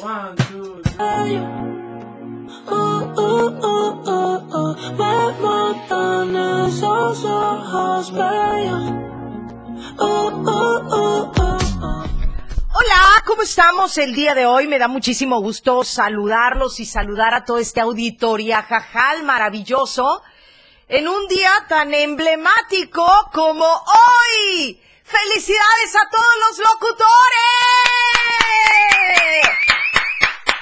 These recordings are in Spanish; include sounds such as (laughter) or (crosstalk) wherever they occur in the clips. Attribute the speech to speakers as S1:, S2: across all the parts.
S1: Hola, ¿cómo estamos el día de hoy? Me da muchísimo gusto saludarlos y saludar a todo este auditorio jajal maravilloso en un día tan emblemático como hoy. ¡Felicidades a todos los locutores!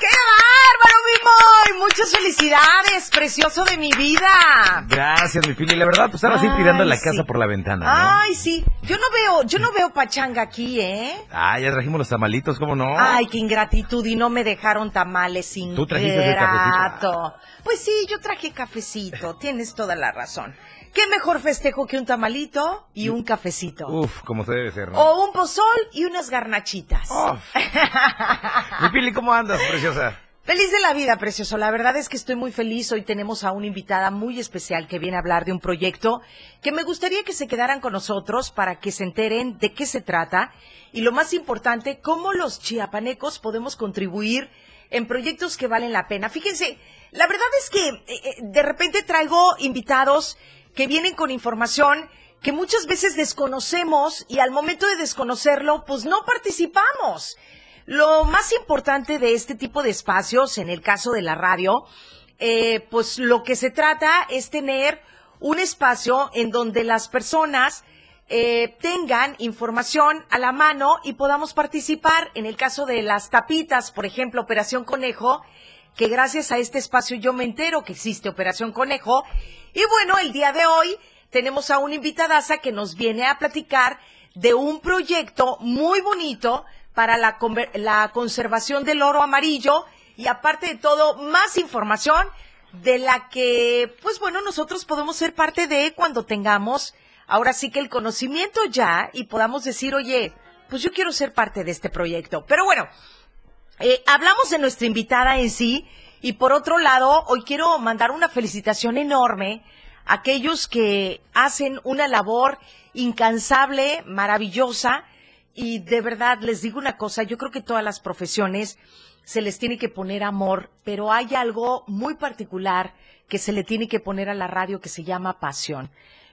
S1: ¡Qué bárbaro, mi Moy! Muchas felicidades, precioso de mi vida.
S2: Gracias, mi Pili. La verdad, pues ahora sí tirando la casa por la ventana, ¿no?
S1: Ay, sí. Yo no veo, yo no veo pachanga aquí, ¿eh?
S2: Ah, ya trajimos los tamalitos, ¿cómo no?
S1: Ay, qué ingratitud y no me dejaron tamales sin
S2: Tú trajiste el cafecito.
S1: Pues sí, yo traje cafecito, tienes toda la razón. ¿Qué mejor festejo que un tamalito y un cafecito?
S2: Uf, como se debe ser, ¿no?
S1: O un pozol y unas garnachitas.
S2: Uf. (laughs) mi Pili, ¿cómo andas, preciosa?
S1: Feliz de la vida, precioso. La verdad es que estoy muy feliz. Hoy tenemos a una invitada muy especial que viene a hablar de un proyecto que me gustaría que se quedaran con nosotros para que se enteren de qué se trata y lo más importante, cómo los chiapanecos podemos contribuir en proyectos que valen la pena. Fíjense, la verdad es que eh, eh, de repente traigo invitados que vienen con información que muchas veces desconocemos y al momento de desconocerlo, pues no participamos. Lo más importante de este tipo de espacios, en el caso de la radio, eh, pues lo que se trata es tener un espacio en donde las personas eh, tengan información a la mano y podamos participar. En el caso de las tapitas, por ejemplo, Operación Conejo, que gracias a este espacio yo me entero que existe Operación Conejo. Y bueno, el día de hoy tenemos a una invitadaza que nos viene a platicar de un proyecto muy bonito para la, la conservación del oro amarillo y aparte de todo, más información de la que, pues bueno, nosotros podemos ser parte de cuando tengamos ahora sí que el conocimiento ya y podamos decir, oye, pues yo quiero ser parte de este proyecto. Pero bueno, eh, hablamos de nuestra invitada en sí y por otro lado, hoy quiero mandar una felicitación enorme a aquellos que hacen una labor incansable, maravillosa y de verdad les digo una cosa, yo creo que todas las profesiones se les tiene que poner amor, pero hay algo muy particular que se le tiene que poner a la radio que se llama pasión.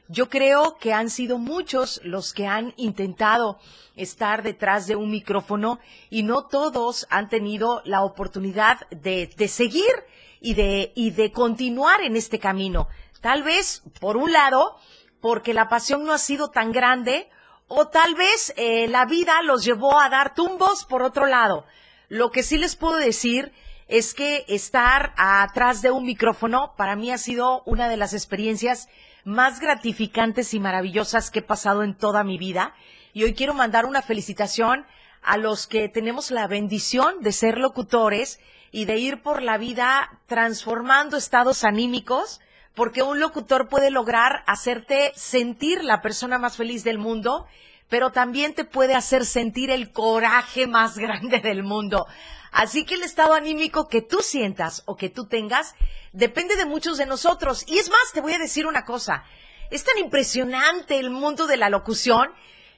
S1: Yo creo que han sido muchos los que han intentado estar detrás de un micrófono y no todos han tenido la oportunidad de, seguir y de, y de continuar en este camino. Tal vez, por un lado, porque la pasión no ha sido tan grande o tal vez eh, la vida los llevó a dar tumbos por otro lado. Lo que sí les puedo decir es que estar atrás de un micrófono para mí ha sido una de las experiencias más gratificantes y maravillosas que he pasado en toda mi vida. Y hoy quiero mandar una felicitación a los que tenemos la bendición de ser locutores y de ir por la vida transformando estados anímicos, porque un locutor puede lograr hacerte sentir la persona más feliz del mundo, pero también te puede hacer sentir el coraje más (laughs) grande del mundo. Así que el estado anímico que tú sientas o que tú tengas depende de muchos de nosotros. Y es más, te voy a decir una cosa. Es tan impresionante el mundo de la locución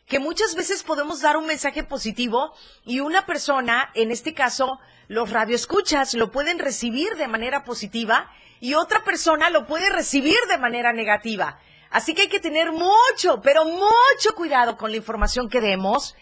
S1: que muchas veces podemos dar un mensaje positivo y una persona, en este caso los radioescuchas, lo pueden recibir de manera positiva y otra persona lo puede recibir de manera negativa. Así que hay que tener mucho, pero mucho cuidado con la información que demos,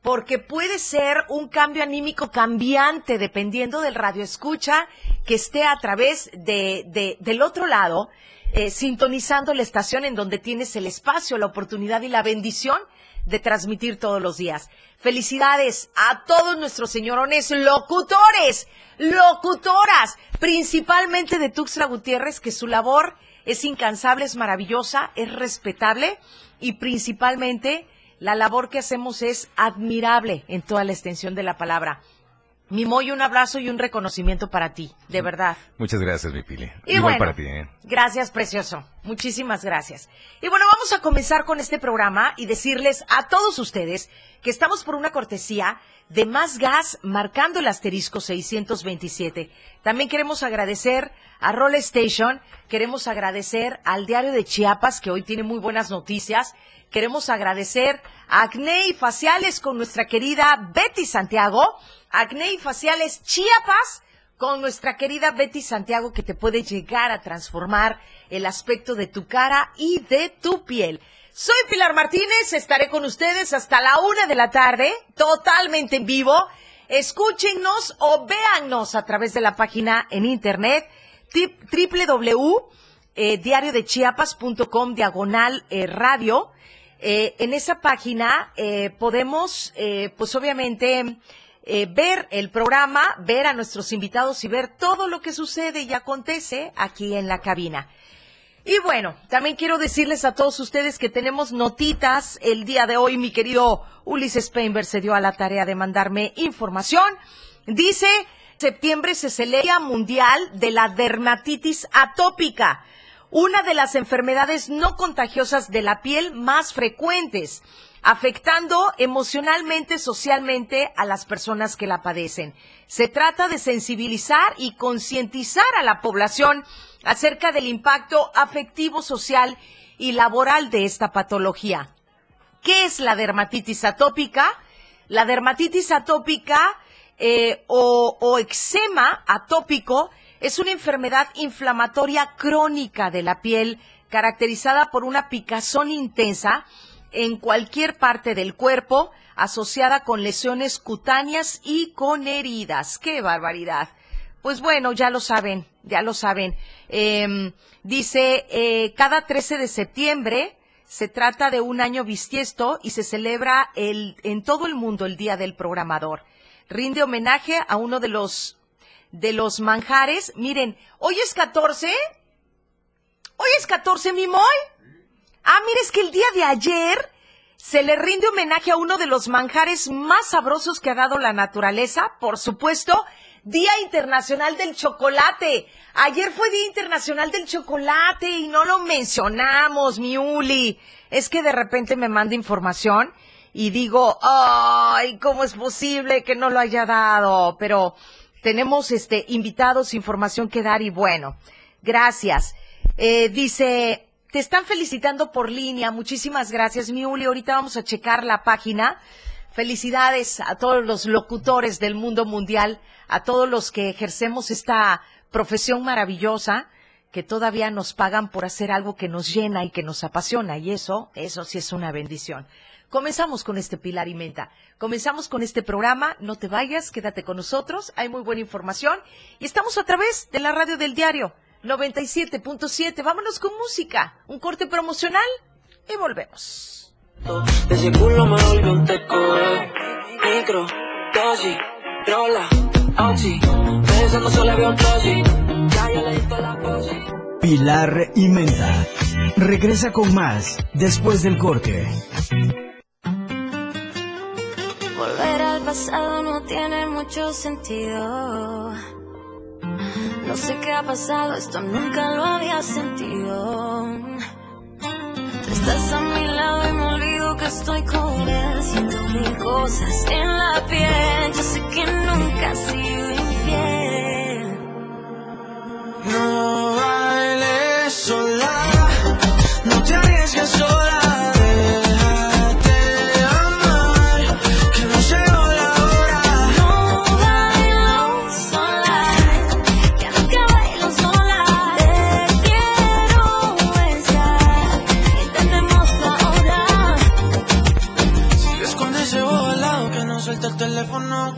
S1: porque puede ser un cambio anímico cambiante dependiendo del radioescucha que esté a través de, de- del otro lado, eh, sintonizando la estación en donde tienes el espacio, la oportunidad y la bendición de transmitir todos los días. Felicidades a todos nuestros señorones locutores, locutoras, principalmente de Tuxtla Gutiérrez, que su labor es incansable, es maravillosa, es respetable y principalmente la labor que hacemos es admirable en toda la extensión de la palabra. Mi Moy, un abrazo y un reconocimiento para ti, de verdad.
S2: Muchas gracias, mi Pili.
S1: Y
S2: Igual
S1: bueno,
S2: para ti, ¿eh?
S1: Gracias, precioso. Muchísimas gracias. Y bueno, vamos a comenzar con este programa y decirles a todos ustedes que estamos por una cortesía de Más Gas marcando el asterisco 627. También queremos agradecer a Roll Station, queremos agradecer al Diario de Chiapas que hoy tiene muy buenas noticias. Queremos agradecer a Acne y Faciales con nuestra querida Betty Santiago, Acne y Faciales Chiapas con nuestra querida Betty Santiago que te puede llegar a transformar el aspecto de tu cara y de tu piel. Soy Pilar Martínez, estaré con ustedes hasta la una de la tarde, totalmente en vivo. Escúchenos o véannos a través de la página en internet www.diariodechiapas.com diagonal eh, radio. Eh, en esa página eh, podemos, pues obviamente, ver el programa, ver a nuestros invitados y ver todo lo que sucede y acontece aquí en la cabina. Y bueno, también quiero decirles a todos ustedes que tenemos notitas. El día de hoy mi querido Ulises Peinberg se dio a la tarea de mandarme información. Dice, septiembre se celebra Mundial de la Dermatitis Atópica, una de las enfermedades no contagiosas de la piel más frecuentes afectando emocionalmente, socialmente a las personas que la padecen. Se trata de sensibilizar y concientizar a la población acerca del impacto afectivo, social y laboral de esta patología. ¿Qué es la dermatitis atópica? La dermatitis atópica eh, o, o eczema atópico es una enfermedad inflamatoria crónica de la piel caracterizada por una picazón intensa en cualquier parte del cuerpo asociada con lesiones cutáneas y con heridas. ¡Qué barbaridad! Pues bueno, ya lo saben, ya lo saben. Em, dice, eh, cada 13 de septiembre se trata de un año bisiesto y se celebra el, en todo el mundo el Día del Programador. Rinde homenaje a uno de los, de los manjares. Miren, hoy es 14. Hoy es 14, mi moy. Ah, mire, es que el día de ayer se le rinde homenaje a uno de los manjares más sabrosos que ha dado la naturaleza, por supuesto, Día Internacional del Chocolate. Ayer fue Día Internacional del Chocolate y no lo mencionamos, mi Uli. Es que de repente me manda información y digo, ay, ¿cómo es posible que no lo haya dado? Pero tenemos este invitados, información que dar y bueno, gracias. Eh, dice, te están felicitando por línea. Muchísimas gracias, Miuli. Ahorita vamos a checar la página. Felicidades a todos los locutores del mundo mundial, a todos los que ejercemos esta profesión maravillosa, que todavía nos pagan por hacer algo que nos llena y que nos apasiona. Y eso, eso sí es una bendición. Comenzamos con este Pilar y Menta. Comenzamos con este programa. No te vayas, quédate con nosotros. Hay muy buena información. Y estamos a través de la radio del diario 97.7. Vámonos con música. Un corte promocional y volvemos.
S3: Ese culo me volvió un teco, Micro, dosis, rola, oxi. Pensando solo había un dosis. Ya yo le di toda la posi.
S4: Pilar y Menta. Regresa con más después del corte.
S5: No tiene mucho sentido. No sé qué ha pasado, esto nunca lo había sentido. Estás a mi lado y me olvido que estoy él. Siento mil cosas en la piel. Yo sé que nunca has sido infiel.
S6: No bailes sola, no te arriesgues sola,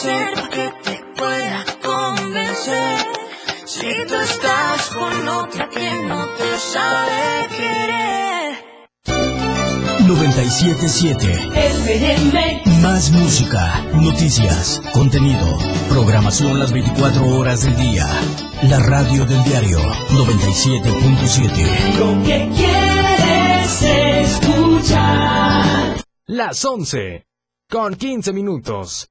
S6: hacer para que te
S5: pueda convencer? Si tú estás con otra que no te sabe querer.
S4: 977 Más música, noticias, contenido, programación las 24 horas del día. La radio del diario 97.7.
S7: Lo que quieres escuchar.
S8: Las 11 con 15 minutos.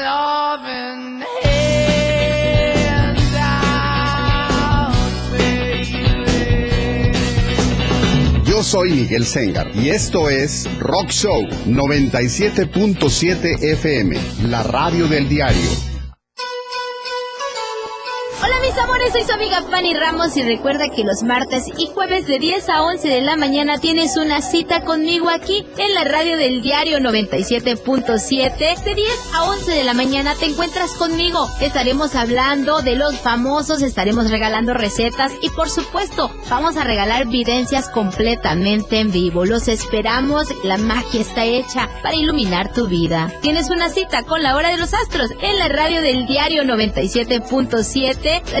S9: Yo soy Miguel Sengar y esto es Rock Show 97.7 FM, la radio del diario.
S10: Amores, soy su amiga Fanny Ramos y recuerda que los martes y jueves de 10 a 11 de la mañana tienes una cita conmigo aquí en la radio del diario 97.7. De 10 a 11 de la mañana te encuentras conmigo. Estaremos hablando de los famosos, estaremos regalando recetas y por supuesto vamos a regalar videncias completamente en vivo. Los esperamos, la magia está hecha para iluminar tu vida. Tienes una cita con la hora de los astros en la radio del diario 97.7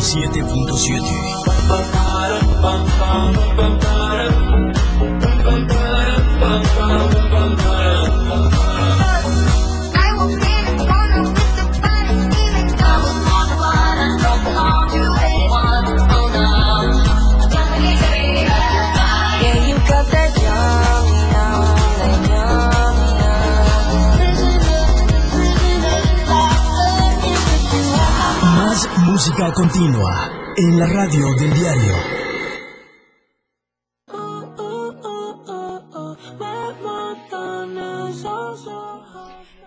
S4: 97.7 continua en la radio del diario.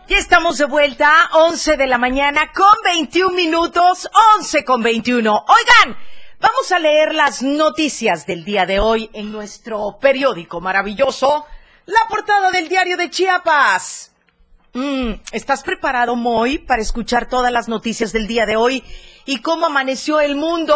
S1: Ya estamos de vuelta, 11 de la mañana con 21 minutos, 11 con 21. Oigan, vamos a leer las noticias del día de hoy en nuestro periódico maravilloso, la portada del diario de Chiapas. Mm, ¿Estás preparado, Moy, para escuchar todas las noticias del día de hoy y cómo amaneció el mundo?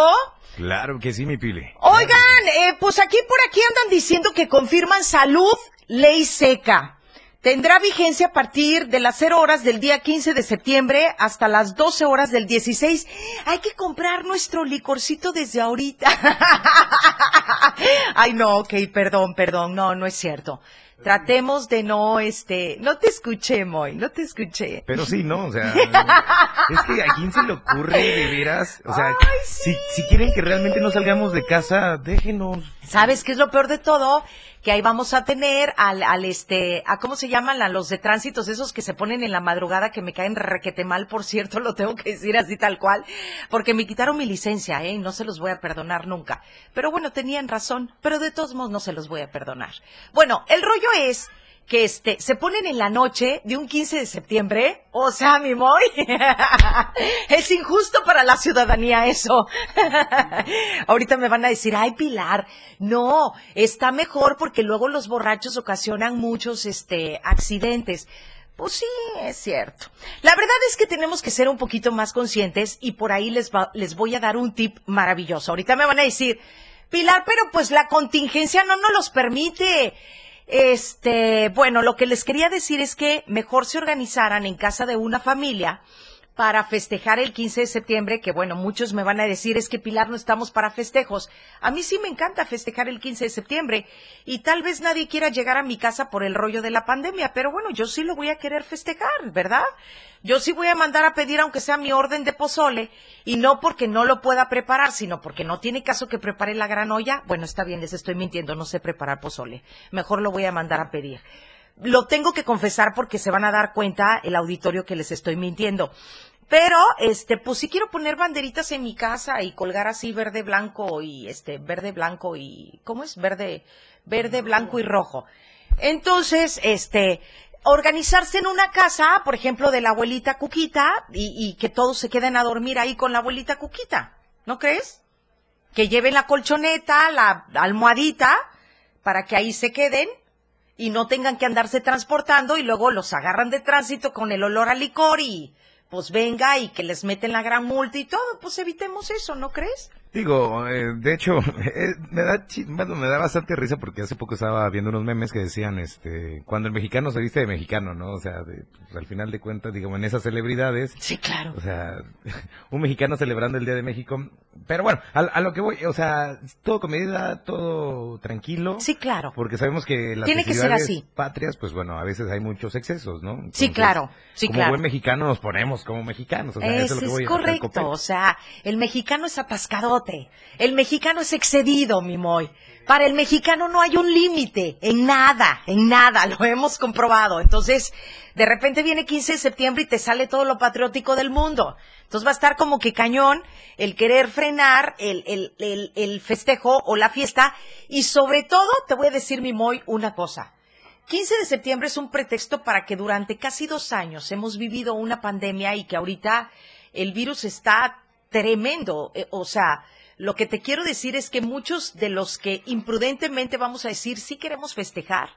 S2: Claro que sí, mi Pili.
S1: Oigan, eh, pues aquí por aquí andan diciendo que confirman salud, ley seca. Tendrá vigencia a partir de las 0 horas del día 15 de septiembre hasta las 12 horas del 16. Hay que comprar nuestro licorcito desde ahorita. (laughs) Ay, no, ok, perdón, perdón, no, no es cierto. Tratemos de no, este, no te escuché, Moy, no te escuché.
S2: Pero sí, ¿no? O sea, (laughs) es que a quién se le ocurre de veras. O sea, si, si quieren que realmente no salgamos de casa, déjenos.
S1: ¿Sabes qué es lo peor de todo? Que ahí vamos a tener al, al este, a cómo se llaman a los de tránsitos, esos que se ponen en la madrugada que me caen requete mal, por cierto, (laughs) lo tengo que decir así tal cual, porque me quitaron mi licencia, eh, y no se los voy a perdonar nunca. Pero bueno, tenían razón, pero de todos modos no se los voy a perdonar. Bueno, el rollo es que este, se ponen en la noche de un 15 de septiembre. O sea, mi moy, (laughs) es injusto para la ciudadanía eso. (laughs) Ahorita me van a decir, ay Pilar, no, está mejor porque luego los borrachos ocasionan muchos, este, accidentes. Pues sí, es cierto. La verdad es que tenemos que ser un poquito más conscientes y por ahí les, va- les voy a dar un tip maravilloso. Ahorita me van a decir, Pilar, pero pues la contingencia no nos los permite. Este, bueno, lo que les quería decir es que mejor se organizaran en casa de una familia para festejar el 15 de septiembre, que bueno, muchos me van a decir es que Pilar no estamos para festejos. A mí sí me encanta festejar el 15 de septiembre y tal vez nadie quiera llegar a mi casa por el rollo de la pandemia, pero bueno, yo sí lo voy a querer festejar, ¿verdad? Yo sí voy a mandar a pedir aunque sea mi orden de pozole y no porque no lo pueda preparar, sino porque no tiene caso que prepare la gran olla. Bueno, está bien, les estoy mintiendo, no sé preparar pozole. Mejor lo voy a mandar a pedir lo tengo que confesar porque se van a dar cuenta el auditorio que les estoy mintiendo. Pero, este, pues sí quiero poner banderitas en mi casa y colgar así verde, blanco y este, verde, blanco y, ¿cómo es? Verde, verde, blanco y rojo. Entonces, este, organizarse en una casa, por ejemplo, de la abuelita Cuquita y, y que todos se queden a dormir ahí con la abuelita Cuquita. ¿No crees? Que lleven la colchoneta, la almohadita, para que ahí se queden y no tengan que andarse transportando y luego los agarran de tránsito con el olor a licor y pues venga y que les meten la gran multa y todo, pues evitemos eso, ¿no crees?
S2: Digo, eh, de hecho, (laughs) eh, me da bueno, me da bastante risa porque hace poco estaba viendo unos memes que decían, este, cuando el mexicano se viste de mexicano, ¿no? O sea, de- pues, al final de cuentas, digamos, en esas celebridades.
S1: Sí, claro.
S2: O sea, (laughs) un mexicano celebrando el Día de México. Pero bueno, a, a lo que voy, o sea, todo con medida, todo tranquilo.
S1: Sí, claro.
S2: Porque sabemos que las
S1: Tiene que ser así.
S2: patrias, pues bueno, a veces hay muchos excesos, ¿no?
S1: Sí, claro, sí,
S2: como
S1: claro.
S2: buen mexicano nos ponemos como mexicanos. O sea, Eso es lo que
S1: es
S2: voy a-
S1: correcto,
S2: copel.
S1: o sea, el mexicano es atascadote, el mexicano es excedido, mi moy. Para el mexicano no hay un límite, en nada, en nada, lo hemos comprobado. Entonces, de repente viene 15 de septiembre y te sale todo lo patriótico del mundo. Entonces va a estar como que cañón el querer frenar el, el, el, el festejo o la fiesta. Y sobre todo, te voy a decir, mi moy, una cosa. 15 de septiembre es un pretexto para que durante casi dos años hemos vivido una pandemia y que ahorita el virus está tremendo. Eh, O sea, lo que te quiero decir es que muchos de los que imprudentemente vamos a decir sí queremos festejar,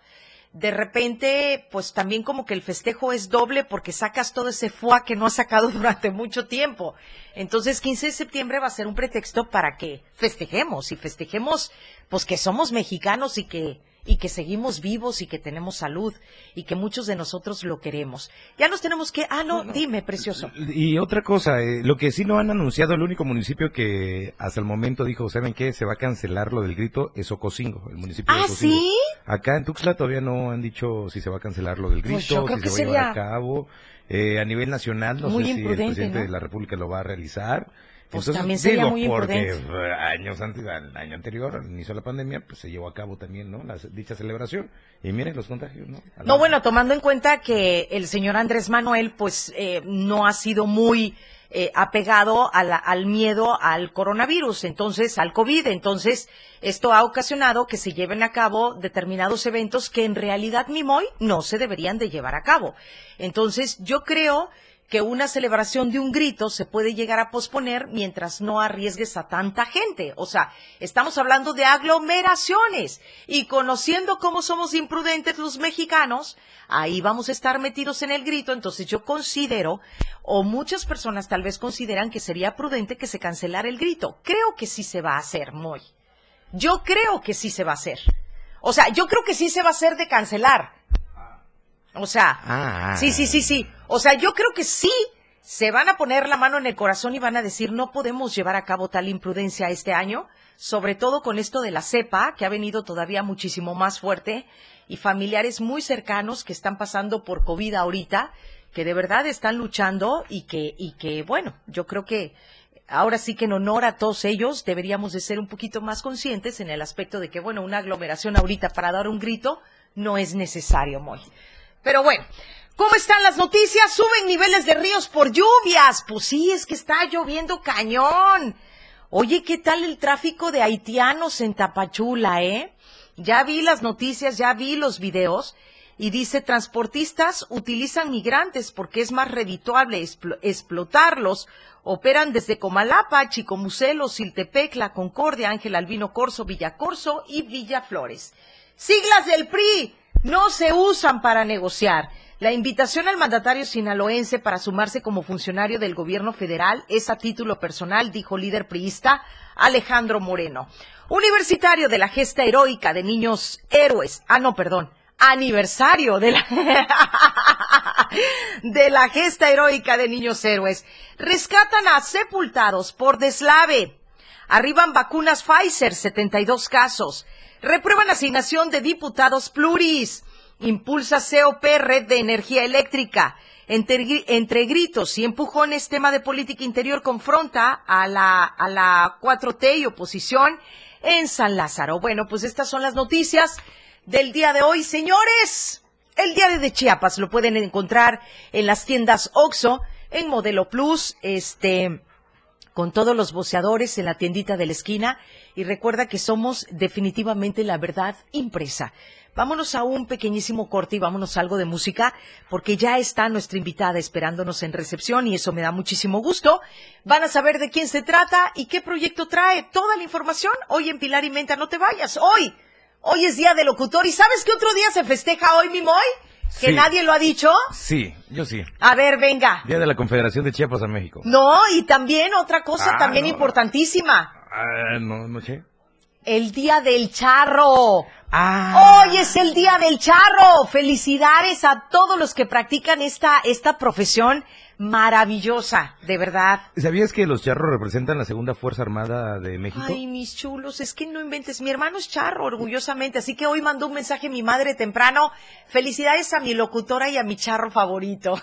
S1: de repente, pues también como que el festejo es doble porque sacas todo ese fuá que no has sacado (laughs) durante mucho tiempo. Entonces, 15 de septiembre va a ser un pretexto para que festejemos y festejemos, pues que somos mexicanos y que y que seguimos vivos y que tenemos salud y que muchos de nosotros lo queremos. Ya nos tenemos que, ah, no, dime, precioso.
S2: Y otra cosa, eh, lo que sí no han anunciado, el único municipio que hasta el momento dijo, ¿saben qué? Se va a cancelar lo del grito, es Ocosingo, el municipio de
S1: ¿Ah,
S2: Ocosingo.
S1: sí?
S2: Acá en Tuxtla todavía no han dicho si se va a cancelar lo del grito,
S1: Pues yo creo
S2: si
S1: que
S2: se va a llevar a cabo. Eh, a nivel nacional, no
S1: muy
S2: sé si el presidente
S1: ¿no?
S2: de la República lo va a realizar.
S1: Pues también sería
S2: digo,
S1: muy
S2: porque
S1: imprudente.
S2: años antes, al año anterior, al inicio de la pandemia, pues se llevó a cabo también, ¿no? La, dicha celebración. Y miren los contagios, ¿no? La-
S1: No, bueno, tomando en cuenta que el señor Andrés Manuel, pues, eh, no ha sido muy eh, apegado a la- al miedo al coronavirus, entonces, al COVID. Entonces, esto ha ocasionado que se lleven a cabo determinados eventos que en realidad, Mimoy, no se deberían de llevar a cabo. Entonces, yo creo que una celebración de un grito se puede llegar a posponer mientras no arriesgues a tanta gente. O sea, estamos hablando de aglomeraciones y conociendo cómo somos imprudentes los mexicanos, ahí vamos a estar metidos en el grito. Entonces yo considero, o muchas personas tal vez consideran que sería prudente que se cancelara el grito. Creo que sí se va a hacer, Moy. Yo creo que sí se va a hacer. O sea, yo creo que sí se va a hacer de cancelar. O sea,
S2: Ah.
S1: sí, sí, sí, sí. O sea, yo creo que sí se van a poner la mano en el corazón y van a decir, no podemos llevar a cabo tal imprudencia este año, sobre todo con esto de la cepa, que ha venido todavía muchísimo más fuerte, y familiares muy cercanos que están pasando por COVID ahorita, que de verdad están luchando y que, y que, bueno, yo creo que ahora sí que en honor a todos ellos deberíamos de ser un poquito más conscientes en el aspecto de que, bueno, una aglomeración ahorita para dar un grito no es necesario, Moy. Pero bueno, ¿cómo están las noticias? Suben niveles de ríos por lluvias. Pues sí, es que está lloviendo cañón. Oye, ¿qué tal el tráfico de haitianos en Tapachula, eh? Ya vi las noticias, ya vi los videos y dice transportistas utilizan migrantes porque es más redituable explotarlos. Operan desde Comalapa, Chicomucelo, Siltepec, La Concordia, Ángel Albino Corso, Villacorso y Villaflores. Siglas del PRI no se usan para negociar. La invitación al mandatario sinaloense para sumarse como funcionario del gobierno federal es a título personal, dijo líder priista Alejandro Moreno. Universitario de la gesta heroica de niños héroes. Ah, no, perdón. Aniversario de la, (laughs) de la gesta heroica de niños héroes. Rescatan a sepultados por deslave. Arriban vacunas Pfizer, 72 casos. Reprueban asignación de diputados pluris. Impulsa COP Red de Energía Eléctrica. Entre, gritos y empujones, tema de política interior confronta a la, a la 4T y oposición en San Lázaro. Bueno, pues estas son las noticias del día de hoy, señores. El diario de Chiapas lo pueden encontrar en las tiendas OXO, en Modelo Plus, este, con todos los boceadores en la tiendita de la esquina. Y recuerda que somos definitivamente la verdad impresa. Vámonos a un pequeñísimo corte y vámonos a algo de música, porque ya está nuestra invitada esperándonos en recepción y eso me da muchísimo gusto. Van a saber de quién se trata y qué proyecto trae. Toda la información hoy en Pilar y Menta. No te vayas. Hoy, hoy es Día del Locutor. ¿Y sabes qué otro día se festeja hoy, mi Moy? ¿Que nadie lo ha dicho?
S2: Sí, yo sí.
S1: A ver, venga.
S2: Día de la Confederación de Chiapas a México.
S1: No, y también otra cosa ah, también importantísima.
S2: Ah, no, no sé.
S1: El Día del Charro. Ah. Hoy es el Día del Charro. Felicidades a todos los que practican esta, esta profesión maravillosa, de verdad.
S2: ¿Sabías que los charros representan la segunda Fuerza Armada de México?
S1: Ay, mis chulos, es que no inventes. Mi hermano es charro, orgullosamente, así que hoy mandó un mensaje mi madre temprano. Felicidades a mi locutora y a mi charro favorito.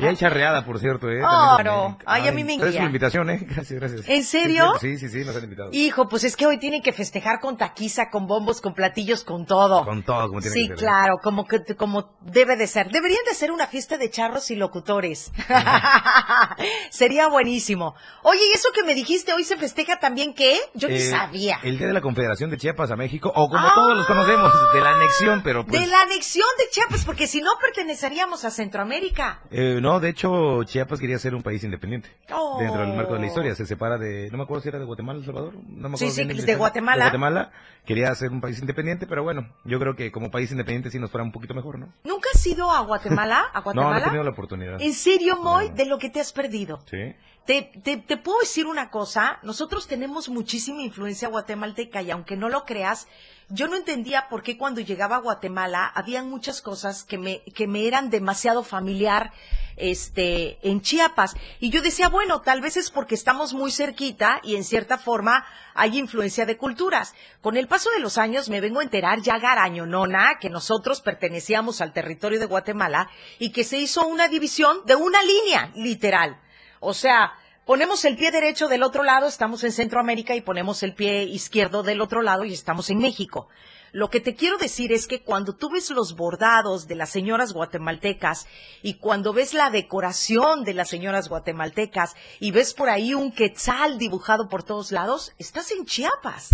S2: Y hay charreada, por cierto, ¿eh?
S1: Claro. Ay, a mí me
S2: encanta. Por la invitación, ¿eh? Gracias, gracias.
S1: ¿En serio?
S2: Sí, sí, sí, nos han invitado.
S1: Hijo, pues es que hoy tienen que festejar con taquiza, con bombos, con platillos, con todo.
S2: Con todo, como tiene
S1: que
S2: ser.
S1: Sí, claro, como, que, como debe de ser. Deberían de ser una fiesta de charros y locutores. (laughs) Sería buenísimo. Oye, ¿y eso que me dijiste hoy se festeja también qué? Yo ni eh, sabía.
S2: El Día de la Confederación de Chiapas a México, o como todos los conocemos, de la anexión, pero pues...
S1: De la anexión de Chiapas, porque si no perteneceríamos a Centroamérica.
S2: Eh, no, de hecho, Chiapas quería ser un país independiente. Dentro del marco de la historia, se separa de, no me acuerdo si era de Guatemala, El Salvador, no me acuerdo.
S1: Sí, sí, de Guatemala.
S2: De Guatemala, quería ser un país independiente, pero bueno, yo creo que como país independiente sí nos fuera un poquito mejor, ¿no?
S1: ¿Nunca has ido a Guatemala? ¿A Guatemala? (laughs)
S2: no, no he tenido la oportunidad.
S1: ¿En serio, Moy? De lo que te has perdido.
S2: Sí.
S1: Te, te, te, puedo decir una cosa, nosotros tenemos muchísima influencia guatemalteca y aunque no lo creas, yo no entendía por qué cuando llegaba a Guatemala habían muchas cosas que me, que me eran demasiado familiar este, en Chiapas. Y yo decía, bueno, tal vez es porque estamos muy cerquita y en cierta forma hay influencia de culturas. Con el paso de los años me vengo a enterar ya garañonona que nosotros pertenecíamos al territorio de Guatemala y que se hizo una división de una línea, literal. O sea, ponemos el pie derecho del otro lado, estamos en Centroamérica y ponemos el pie izquierdo del otro lado y estamos en México. Lo que te quiero decir es que cuando tú ves los bordados de las señoras guatemaltecas y cuando ves la decoración de las señoras guatemaltecas y ves por ahí un quetzal dibujado por todos lados, estás en Chiapas.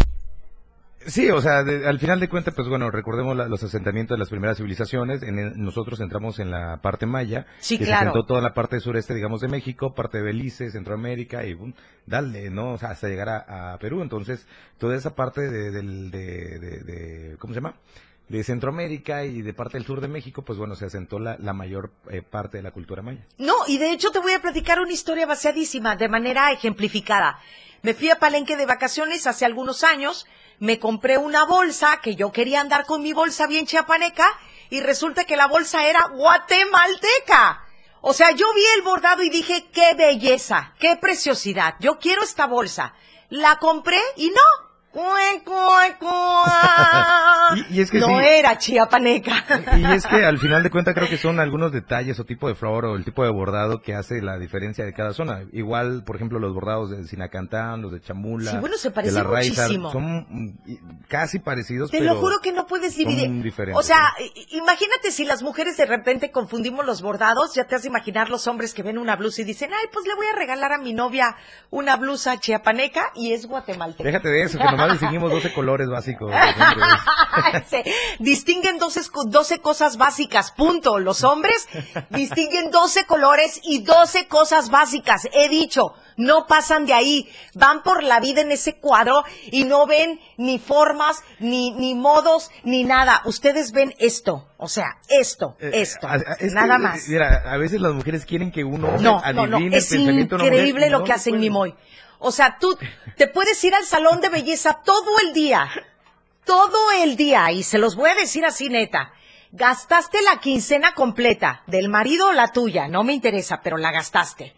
S2: Sí, o sea, al final de cuentas, pues bueno, recordemos los asentamientos de las primeras civilizaciones. En nosotros entramos en la parte maya,
S1: sí,
S2: que
S1: claro.
S2: se asentó toda la parte sureste, digamos, de México, parte de Belice, Centroamérica y boom, dale, ¿no? O sea, hasta llegar a, Perú. Entonces, toda esa parte de, de, ¿cómo se llama? de Centroamérica y de parte del sur de México, pues bueno, se asentó la, la mayor eh, parte de la cultura maya.
S1: No, y de hecho te voy a platicar una historia vaciadísima, de manera ejemplificada. Me fui a Palenque de vacaciones hace algunos años, me compré una bolsa, que yo quería andar con mi bolsa bien chiapaneca, y resulta que la bolsa era guatemalteca. O sea, yo vi el bordado y dije, qué belleza, qué preciosidad, yo quiero esta bolsa. La compré y no, Cue, cue, cue. (laughs)
S2: Y- y es que
S1: no
S2: sí.
S1: era chiapaneca.
S2: Y es que al final de cuentas creo que son algunos detalles o tipo de flor o el tipo de bordado que hace la diferencia de cada zona. Igual, por ejemplo, los bordados de Sinacantán, los de Chamula,
S1: Sí, bueno, se
S2: de
S1: parecen
S2: la Raiza,
S1: muchísimo.
S2: son casi parecidos,
S1: Te
S2: pero
S1: lo juro que no puedes dividir. O sea, imagínate si las mujeres de repente confundimos los bordados, ya te has de imaginar los hombres que ven una blusa y dicen, ay, pues le voy a regalar a mi novia una blusa chiapaneca y es guatemalteca.
S2: Déjate de eso, que (laughs) nomás distinguimos 12 colores básicos. (laughs) hombres.
S1: Se distinguen 12, co- 12 cosas básicas, punto. Los hombres distinguen 12 colores y 12 cosas básicas. He dicho, no pasan de ahí. Van por la vida en ese cuadro y no ven ni formas, ni, ni modos, ni nada. Ustedes ven esto. O sea, esto,
S2: Eh,
S1: esto.
S2: a- a- es que,
S1: nada
S2: eh,
S1: más.
S2: Mira, a veces las mujeres quieren que uno
S1: No, no,
S2: adivine
S1: no,
S2: el
S1: es
S2: pensamiento de una mujer,
S1: increíble lo
S2: no
S1: que hacen. Nimoy. O sea, tú te puedes ir al salón de belleza todo el día, todo el día, y se los voy a decir así neta. Gastaste la quincena completa del marido o la tuya, no me interesa, pero la gastaste.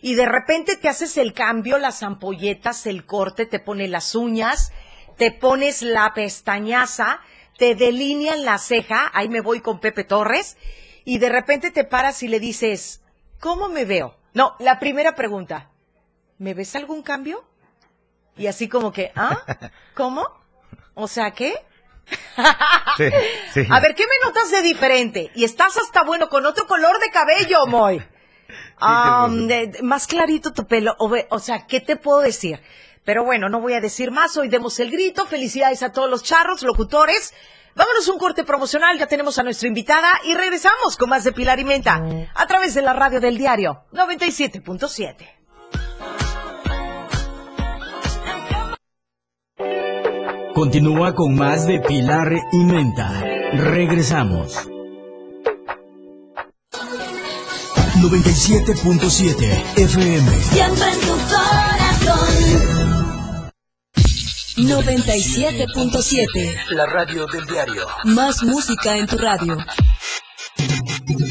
S1: Y de repente te haces el cambio, las ampolletas, el corte, te pones las uñas, te pones la pestañaza, te delinean la ceja, ahí me voy con Pepe Torres, y de repente te paras y le dices, ¿cómo me veo? No, la primera pregunta, ¿me ves algún cambio? Y así como que, ¿ah? (laughs) ¿Cómo? O sea, ¿qué?
S2: Sí, sí. (laughs)
S1: A ver, ¿qué me notas de diferente? Y estás hasta bueno con otro color de cabello, Moy. De- más clarito tu pelo. O, sea, ¿qué te puedo decir? Pero bueno, no voy a decir más. Hoy demos el grito. Felicidades a todos los charros, locutores. Vámonos a un corte promocional. Ya tenemos a nuestra invitada y regresamos con más de Pilar y Menta a través de la radio del diario 97.7.
S4: Continúa con más de Pilar y Menta. Regresamos. 97.7 FM.
S7: Siempre en tu corazón. 97.7.
S4: La radio del diario.
S7: Más música en tu radio.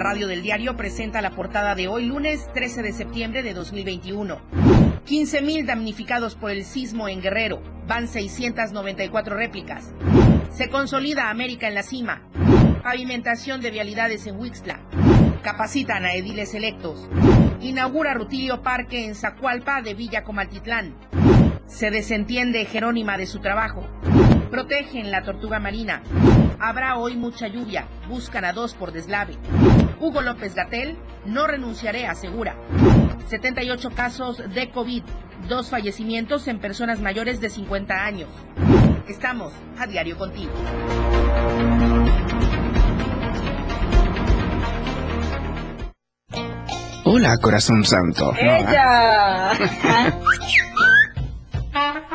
S1: Radio del diario presenta la portada de hoy, lunes 13 de septiembre de 2021. 15.000 damnificados por el sismo en Guerrero. Van 694 réplicas. Se consolida América en la cima. Pavimentación de vialidades en Huixtla. Capacitan a ediles electos. Inaugura Rutilio Parque en Zacualpa de Villa Comaltitlán. Se desentiende Jerónima de su trabajo. Protegen la tortuga marina. Habrá hoy mucha lluvia. Buscan a dos por deslave. Hugo López Gatel, no renunciaré, asegura. 78 casos de COVID, dos fallecimientos en personas mayores de 50 años. Estamos a diario contigo.
S11: Hola, corazón santo.
S1: ¡Ella! (laughs) (laughs)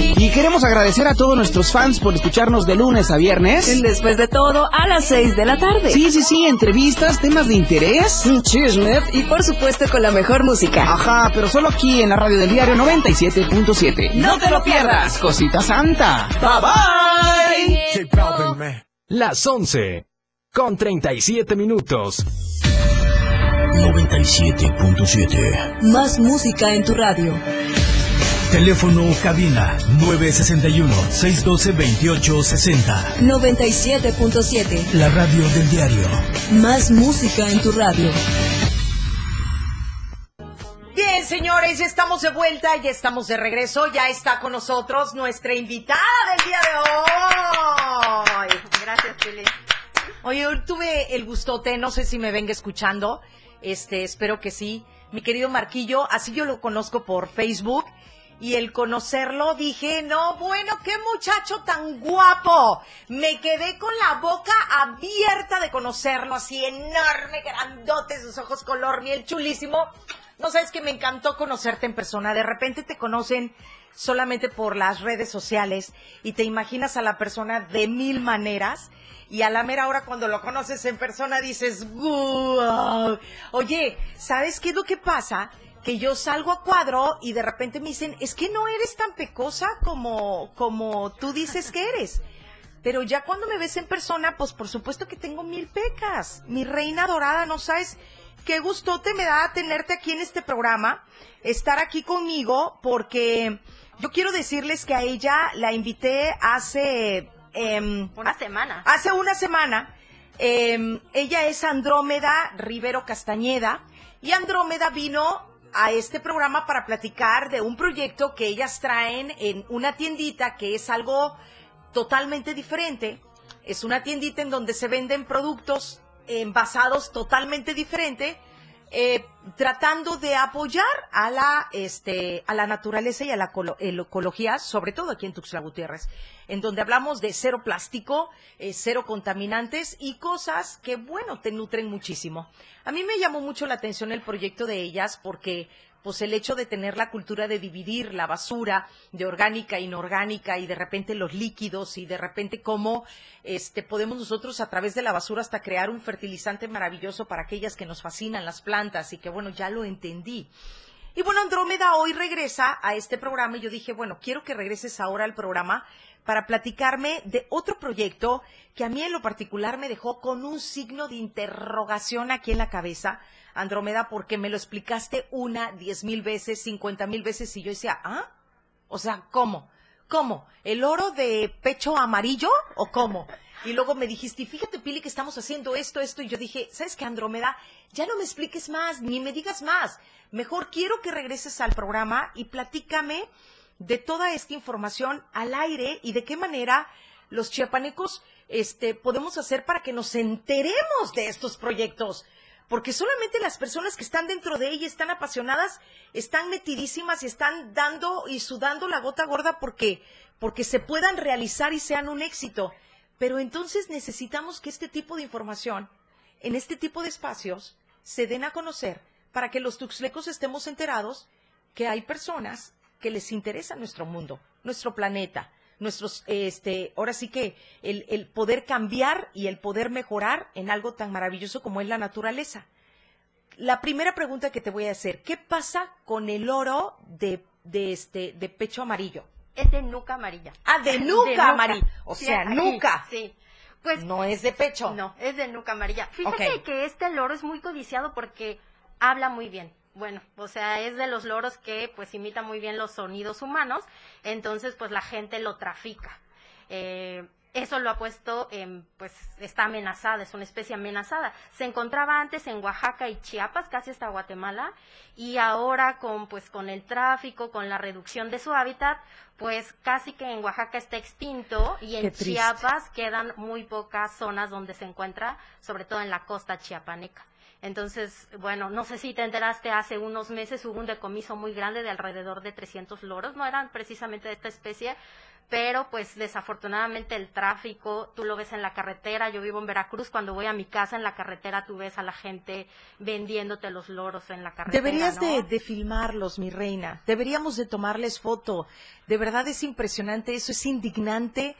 S11: Y queremos agradecer a todos nuestros fans por escucharnos de lunes a viernes.
S12: Después de todo, a las 6 de la tarde.
S11: Sí, sí, sí, entrevistas, temas de interés.
S12: Chisme y por supuesto con la mejor música.
S11: Ajá, pero solo aquí en la radio del diario 97.7.
S12: No te lo pierdas.
S11: Cosita Santa. Bye bye.
S8: Las 11 con 37 minutos.
S4: 97.7.
S7: Más música en tu radio.
S4: Teléfono cabina 961-612-2860.
S7: 97.7.
S4: La radio del diario.
S7: Más música en tu radio.
S1: Bien, señores, ya estamos de vuelta, ya estamos de regreso, ya está con nosotros nuestra invitada del día de hoy.
S13: Gracias, Pili.
S1: Oye, hoy tuve el gustote, no sé si me venga escuchando, este, espero que sí. Mi querido Marquillo, así yo lo conozco por Facebook, y el conocerlo dije, no, bueno, qué muchacho tan guapo. Me quedé con la boca abierta de conocerlo, así enorme, grandote, sus ojos color miel, chulísimo. No sabes que me encantó conocerte en persona. De repente te conocen solamente por las redes sociales y te imaginas a la persona de mil maneras y a la mera hora cuando lo conoces en persona dices, wow. Oye, ¿sabes qué es lo que pasa? Que yo salgo a cuadro y de repente me dicen, es que no eres tan pecosa como, como tú dices que eres. Pero ya cuando me ves en persona, pues por supuesto que tengo mil pecas. Mi reina dorada, no sabes qué gustote me da tenerte aquí en este programa, estar aquí conmigo, porque yo quiero decirles que a ella la invité hace... em,
S13: Una semana.
S1: Hace una semana. em, ella es Andrómeda Rivero Castañeda y Andrómeda vino a este programa para platicar de un proyecto que ellas traen en una tiendita que es algo totalmente diferente. Es una tiendita en donde se venden productos envasados totalmente diferente, eh, tratando de apoyar a la, este, a la naturaleza y a la ecología, sobre todo aquí en Tuxtla Gutiérrez, en donde hablamos de cero plástico, eh, cero contaminantes y cosas que, bueno, te nutren muchísimo. A mí me llamó mucho la atención el proyecto de ellas porque pues el hecho de tener la cultura de dividir la basura de orgánica e inorgánica y de repente los líquidos y de repente cómo este podemos nosotros a través de la basura hasta crear un fertilizante maravilloso para aquellas que nos fascinan las plantas y que bueno, ya lo entendí. Y bueno, Andrómeda hoy regresa a este programa y yo dije, bueno, quiero que regreses ahora al programa para platicarme de otro proyecto que a mí en lo particular me dejó con un signo de interrogación aquí en la cabeza, Andrómeda, porque me lo explicaste una, diez mil veces, cincuenta mil veces y yo decía, ¿ah? O sea, ¿cómo? ¿Cómo? ¿El oro de pecho amarillo o cómo? Y luego me dijiste, fíjate, Pili, que estamos haciendo esto, esto. Y yo dije, ¿sabes qué, Andrómeda? Ya no me expliques más, ni me digas más. Mejor quiero que regreses al programa y platícame de toda esta información al aire y de qué manera los chiapanecos este, podemos hacer para que nos enteremos de estos proyectos. Porque solamente las personas que están dentro de ella están apasionadas, están metidísimas y están dando y sudando la gota gorda porque, porque se puedan realizar y sean un éxito. Pero entonces necesitamos que este tipo de información, en este tipo de espacios, se den a conocer para que los tuxlecos estemos enterados que hay personas que les interesa nuestro mundo, nuestro planeta, nuestros, este, ahora sí que el, el poder cambiar y el poder mejorar en algo tan maravilloso como es la naturaleza. La primera pregunta que te voy a hacer, ¿qué pasa con el oro de, de este, de pecho amarillo?
S13: Es de nuca amarilla.
S1: Ah, de (laughs) nuca amarilla. O
S13: Sí,
S1: sea,
S13: aquí,
S1: nuca.
S13: Sí. Pues
S1: No es de pecho.
S13: No, es de nuca amarilla. Fíjate que este loro es muy codiciado porque habla muy bien. Bueno, o sea, es de los loros que pues imita muy bien los sonidos humanos, entonces pues la gente lo trafica. Eh, eso lo ha puesto en, pues está amenazada, es una especie amenazada. Se encontraba antes en Oaxaca y Chiapas, casi hasta Guatemala, y ahora con pues con el tráfico, con la reducción de su hábitat, pues casi que en Oaxaca está extinto y en. Chiapas quedan muy pocas zonas donde se encuentra, sobre todo en la costa chiapaneca. Entonces, bueno, no sé si te enteraste, hace unos meses hubo un decomiso muy grande de alrededor de 300 loros, no eran precisamente de esta especie, pero pues desafortunadamente el tráfico, tú lo ves en la carretera, yo vivo en Veracruz, cuando voy a mi casa en la carretera tú ves a la gente vendiéndote los loros en la carretera.
S1: Deberías
S13: ¿no?
S1: de, de filmarlos, mi reina. Deberíamos de tomarles foto. De verdad es impresionante, eso es indignante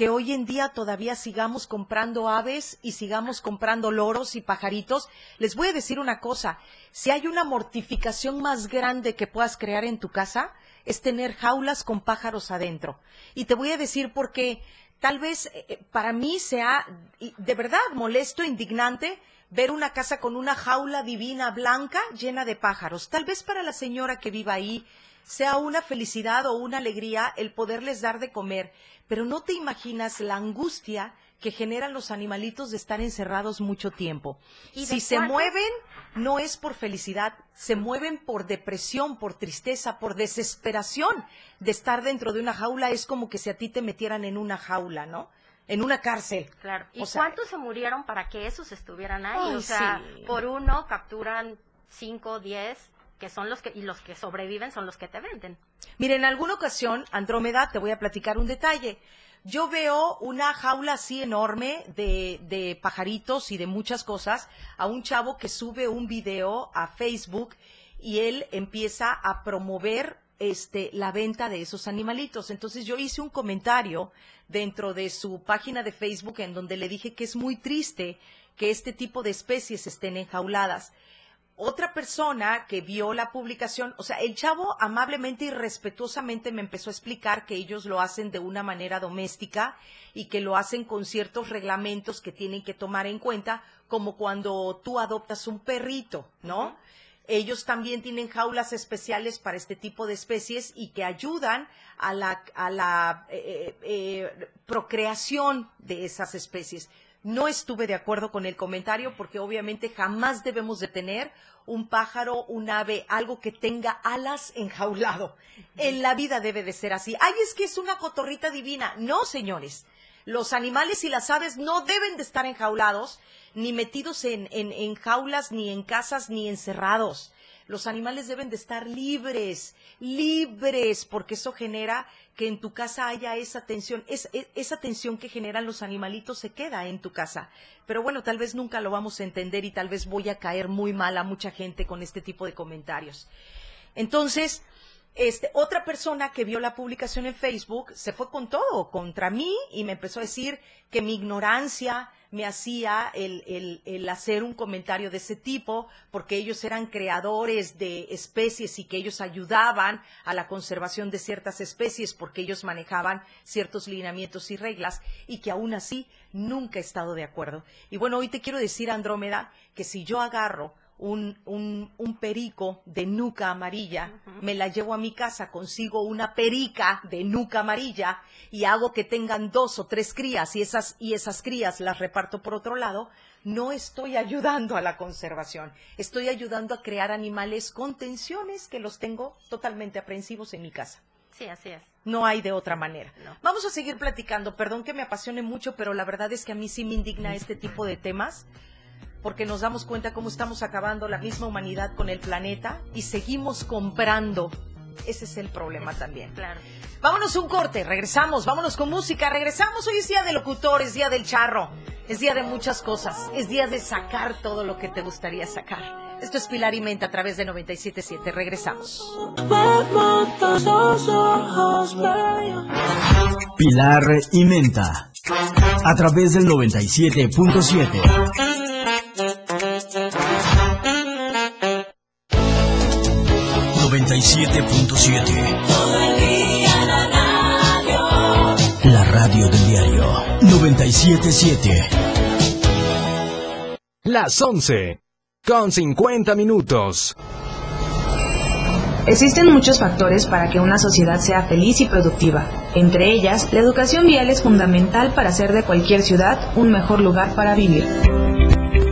S1: que hoy en día todavía sigamos comprando aves y sigamos comprando loros y pajaritos. Les voy a decir una cosa, si hay una mortificación más grande que puedas crear en tu casa, es tener jaulas con pájaros adentro. Y te voy a decir por qué. Tal vez eh, eh, para mí sea de verdad molesto, indignante, ver una casa con una jaula divina blanca llena de pájaros. Tal vez para la señora que viva ahí sea una felicidad o una alegría el poderles dar de comer, pero no te imaginas la angustia que generan los animalitos de estar encerrados mucho tiempo.
S13: ¿Y
S1: si se mueven, no es por felicidad, se mueven por depresión, por tristeza, por desesperación de estar dentro de una jaula. Es como que si a ti te metieran en una jaula, ¿no? En una cárcel.
S13: Claro. ¿Y
S1: O sea,
S13: cuántos se murieron para que esos estuvieran ahí?
S1: Ay,
S13: o sea,
S1: sí.
S13: por uno capturan cinco, diez, que son los que, y los que sobreviven son los que te venden.
S1: Mira, en alguna ocasión, Andrómeda, te voy a platicar un detalle. Yo veo una jaula así enorme de, de pajaritos y de muchas cosas a un chavo que sube un video a Facebook y él empieza a promover este, la venta de esos animalitos. Entonces yo hice un comentario dentro de su página de Facebook en donde le dije que es muy triste que este tipo de especies estén enjauladas otra persona que vio la publicación, o sea, el chavo amablemente y respetuosamente me empezó a explicar que ellos lo hacen de una manera doméstica y que lo hacen con ciertos reglamentos que tienen que tomar en cuenta, como cuando tú adoptas un perrito, ¿no? Ellos también tienen jaulas especiales para este tipo de especies y que ayudan a la, a la eh, eh, procreación de esas especies. No estuve de acuerdo con el comentario porque obviamente jamás debemos de tener un pájaro, un ave, algo que tenga alas enjaulado. En la vida debe de ser así. Ay, es que es una cotorrita divina. No, señores. Los animales y las aves no deben de estar enjaulados, ni metidos en, en, en jaulas, ni en casas, ni encerrados. Los animales deben de estar libres, libres, porque eso genera que en tu casa haya esa tensión. Es- esa tensión que generan los animalitos se queda en tu casa. Pero bueno, tal vez nunca lo vamos a entender y tal vez voy a caer muy mal a mucha gente con este tipo de comentarios. Entonces, este, otra persona que vio la publicación en Facebook se fue con todo contra mí y me empezó a decir que mi ignorancia me hacía el, el- el hacer un comentario de ese tipo porque ellos eran creadores de especies y que ellos ayudaban a la conservación de ciertas especies porque ellos manejaban ciertos lineamientos y reglas y que aún así nunca he estado de acuerdo. Y bueno, hoy te quiero decir, Andrómeda, que si yo agarro un, un, un perico de nuca amarilla, me la llevo a mi casa, consigo una perica de nuca amarilla y hago que tengan dos o tres crías y esas, y esas crías las reparto por otro lado, no estoy ayudando a la conservación, estoy ayudando a crear animales con tensiones que los tengo totalmente aprensivos en mi casa.
S13: Sí, así es.
S1: No hay de otra manera. Vamos a seguir platicando. Perdón que me apasione mucho, pero la verdad es que a mí sí me indigna este tipo de temas porque nos damos cuenta cómo estamos acabando la misma humanidad con el planeta y seguimos comprando. Ese es el problema también.
S13: Claro.
S1: Vámonos un corte, regresamos, vámonos con música, regresamos. Hoy es día de locutor, es día del charro, es día de muchas cosas, es día de sacar todo lo que te gustaría sacar. Esto es Pilar y Menta a través de 97.7. Regresamos.
S4: Pilar y Menta. A través del 97.7. 97.7. La radio del diario 977.
S8: Las 11. Con 50 minutos.
S14: Existen muchos factores para que una sociedad sea feliz y productiva. Entre ellas, la educación vial es fundamental para hacer de cualquier ciudad un mejor lugar para vivir.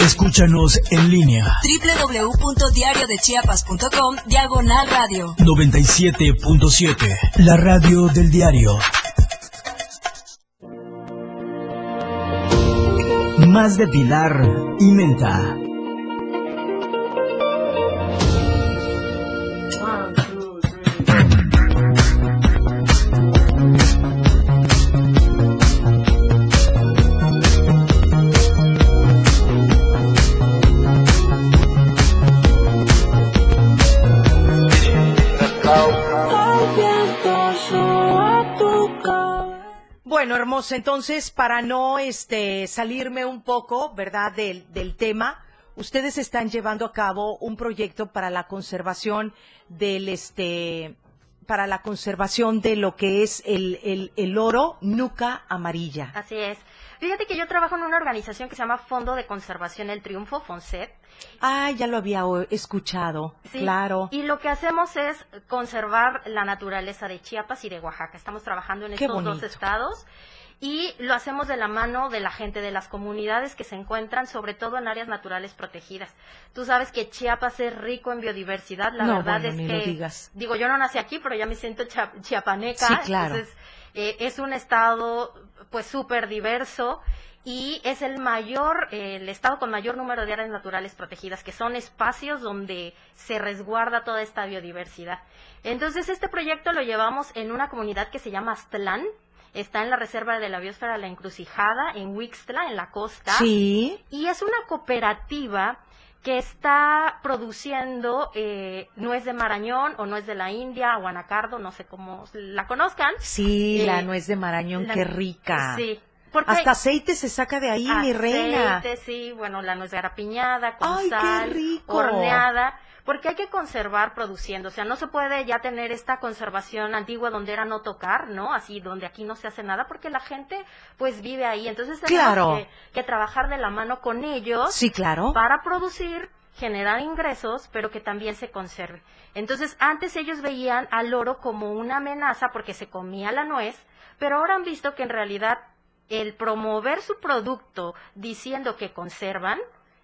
S4: Escúchanos en línea.
S7: www.diariodechiapas.com Diagonal Radio
S4: 97.7. La radio del diario. Más de Pilar y Menta.
S1: Hermosa, entonces, para no este, salirme un poco, ¿verdad?, del, del tema, ustedes están llevando a cabo un proyecto para la conservación del, este, para la conservación de lo que es el, el, el oro nuca amarilla.
S13: Así es. Fíjate que yo trabajo en una organización que se llama Fondo de Conservación El Triunfo, FONSET.
S1: Ah, ya lo había escuchado,
S13: Sí,
S1: claro.
S13: Y lo que hacemos es conservar la naturaleza de Chiapas y de Oaxaca. Estamos trabajando en
S1: Qué
S13: estos dos estados y lo hacemos de la mano de la gente de las comunidades que se encuentran sobre todo en áreas naturales protegidas. Tú sabes que Chiapas es rico en biodiversidad, la
S1: No,
S13: verdad
S1: bueno,
S13: es
S1: ni
S13: que
S1: lo digas.
S13: digo, yo no nací aquí, pero ya me siento chia- chiapaneca,
S1: Sí, claro.
S13: entonces eh, es un estado pues súper diverso y es el mayor, eh, el estado con mayor número de áreas naturales protegidas, que son espacios donde se resguarda toda esta biodiversidad. Entonces este proyecto lo llevamos en una comunidad que se llama Aztlán, está en la Reserva de la Biosfera La Encrucijada, en Huixtla, en la costa.
S1: Sí.
S13: Y es una cooperativa que está produciendo eh, nuez de Marañón o nuez de la India o anacardo, no sé cómo la conozcan.
S1: Sí,
S13: Eh,
S1: la nuez de marañón,
S13: la-
S1: qué rica.
S13: Sí. Porque
S1: Hasta aceite se saca de ahí, mi reina.
S13: Aceite, sí, bueno, la nuez garapiñada con
S1: Ay, qué
S13: sal,
S1: rico.
S13: horneada, porque hay que conservar produciendo, o sea, no se puede ya tener esta conservación antigua donde era no tocar, ¿no? Así, donde aquí no se hace nada, porque la gente pues vive ahí, entonces tenemos
S1: Claro.
S13: que, que trabajar de la mano con ellos
S1: Sí, claro.
S13: para producir, generar ingresos, pero que también se conserve. Entonces, antes ellos veían al oro como una amenaza porque se comía la nuez, pero ahora han visto que en realidad el promover su producto diciendo que conservan,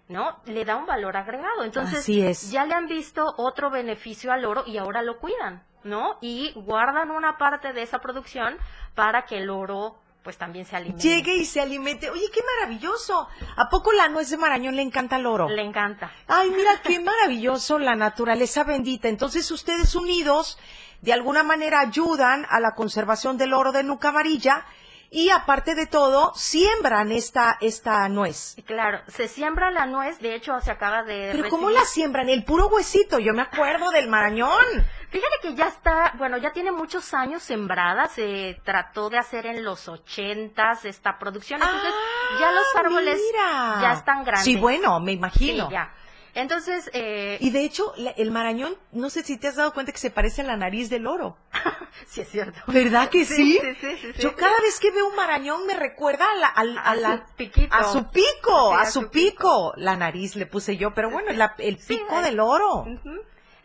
S13: ¿no? Le da un valor agregado. Entonces,
S1: Así es.
S13: ya le han visto otro beneficio al oro y ahora lo cuidan, ¿no? Y guardan una parte de esa producción para que el oro pues también se alimente.
S1: Llegue y se alimente. Oye, qué maravilloso. ¿A poco la nuez de marañón le encanta el oro?
S13: Le encanta.
S1: Ay, mira qué maravilloso la naturaleza bendita. Entonces ustedes unidos de alguna manera ayudan a la conservación del oro de nuca amarilla y aparte de todo siembran esta esta nuez.
S13: Claro, se siembra la nuez, de hecho se acaba de
S1: Pero ¿cómo
S13: recibir-
S1: la siembran? El puro huesito. Yo me acuerdo del marañón.
S13: Fíjate que ya está, bueno, ya tiene muchos años sembrada, se trató de hacer en los ochentas esta producción, entonces ya los árboles
S1: Ah, mira.
S13: ya están grandes.
S1: Sí, bueno, me imagino.
S13: Sí, ya. Entonces, eh,
S1: Y de hecho, el marañón, no sé si te has dado cuenta que se parece a la nariz del oro. (laughs)
S13: sí es cierto.
S1: ¿Verdad que sí?
S13: Sí, sí, sí.
S1: Yo cada vez que veo un marañón me recuerda a, la, a
S13: A
S1: la-
S13: su piquito.
S1: A su pico, a, su pico. La nariz le puse yo, pero bueno, la- el pico
S13: eh,
S1: del oro.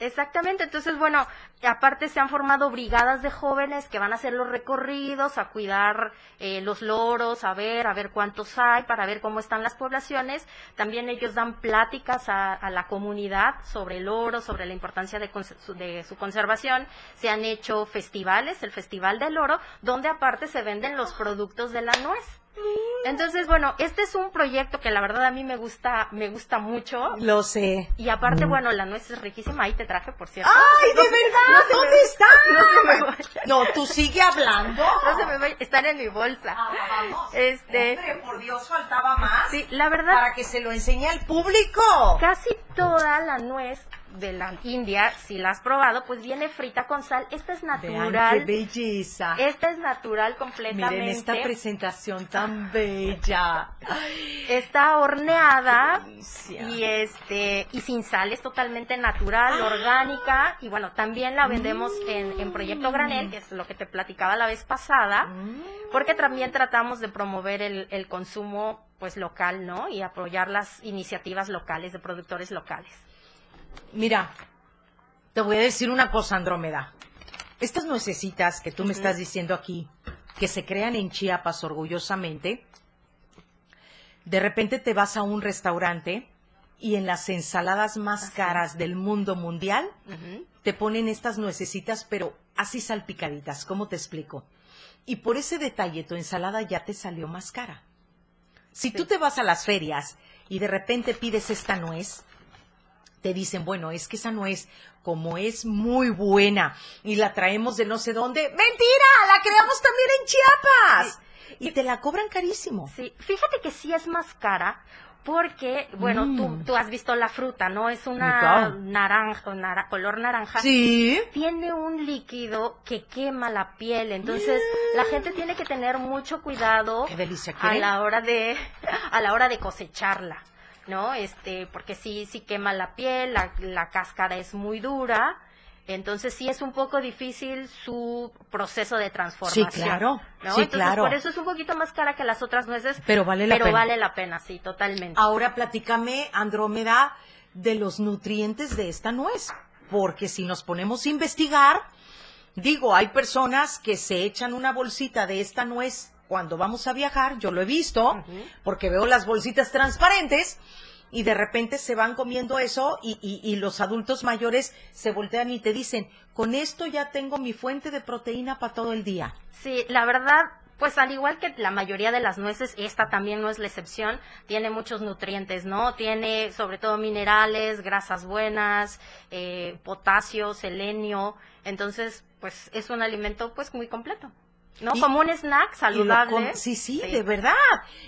S13: Exactamente, entonces bueno, aparte se han formado brigadas de jóvenes que van a hacer los recorridos, a cuidar eh, los loros, a ver, a ver cuántos hay, para ver cómo están las poblaciones. También ellos dan pláticas a, a la comunidad sobre el oro, sobre la importancia de, de su conservación. Se han hecho festivales, el Festival del Oro, donde aparte se venden los productos de la nuez. Entonces, bueno, este es un proyecto que la verdad a mí me gusta, me gusta mucho.
S1: Lo sé.
S13: Y aparte, bueno, la nuez es riquísima. Ahí te traje, por cierto.
S1: ¡Ay, de
S13: se-
S1: verdad!
S13: no se me-
S1: ¿Dónde está?
S13: No se me vaya.
S1: No, tú sigue hablando. (laughs)
S13: No se me vaya. Están en mi bolsa.
S1: Ah, vamos.
S13: Este.
S1: Hombre, por Dios, faltaba más.
S13: Sí, la verdad.
S1: Para que se lo enseñe al público.
S13: Casi toda la nuez de la India, si la has probado, pues viene frita con sal. Esta es
S1: Vean
S13: natural.
S1: qué belleza.
S13: Esta es natural completamente.
S1: Miren esta presentación tan bella.
S13: Está horneada y este y sin sal, es totalmente natural,
S1: Ah.
S13: orgánica y bueno, también la vendemos en, en Proyecto
S1: Mm.
S13: Granel, que es lo que te platicaba la vez pasada, porque también tratamos de promover el, el consumo pues local, ¿no? Y apoyar las iniciativas locales de productores locales.
S1: Mira, te voy a decir una cosa, Andrómeda. Estas nuecesitas que tú me estás diciendo aquí, que se crean en Chiapas orgullosamente, de repente te vas a un restaurante y en las ensaladas más caras del mundo mundial te ponen estas nuecesitas, pero así salpicaditas. ¿Cómo te explico? Y por ese detalle tu ensalada ya te salió más cara. Si tú te vas a las ferias y de repente pides esta nuez, te dicen, bueno, es que esa nuez, como es muy buena y la traemos de no sé dónde, mentira, la creamos también en Chiapas. Y te la cobran carísimo.
S13: Sí, fíjate que sí es más cara porque, bueno,
S1: Mm.
S13: tú, tú has visto la fruta, ¿no? Es una naranja, nara- color naranja.
S1: Sí.
S13: Tiene un líquido que quema la piel, entonces la gente tiene que tener mucho cuidado
S1: Qué delicia,
S13: a la hora de (laughs) a la hora de cosecharla, ¿no? Este, porque sí sí quema la piel, la, la cáscara es muy dura. Entonces sí es un poco difícil su proceso de transformación.
S1: claro,
S13: ¿no?
S1: sí,
S13: Entonces,
S1: claro.
S13: Por eso es un poquito más cara que las otras nueces.
S1: Pero vale la
S13: pero
S1: pena.
S13: vale la pena, sí, totalmente.
S1: Ahora platícame, Andrómeda, de los nutrientes de esta nuez. Porque si nos ponemos a investigar, digo, hay personas que se echan una bolsita de esta nuez cuando vamos a viajar, yo lo he visto, porque veo las bolsitas transparentes, y de repente se van comiendo eso y, y- y los adultos mayores se voltean y te dicen, con esto ya tengo mi fuente de proteína para todo el día.
S13: Sí, la verdad, pues al igual que la mayoría de las nueces, esta también no es la excepción. Tiene muchos nutrientes, ¿no? Tiene sobre todo minerales, grasas buenas, eh, potasio, selenio. Entonces, pues es un alimento pues muy completo. ¿No?
S1: Y-
S13: Como un snack saludable.
S1: sí, sí, de verdad.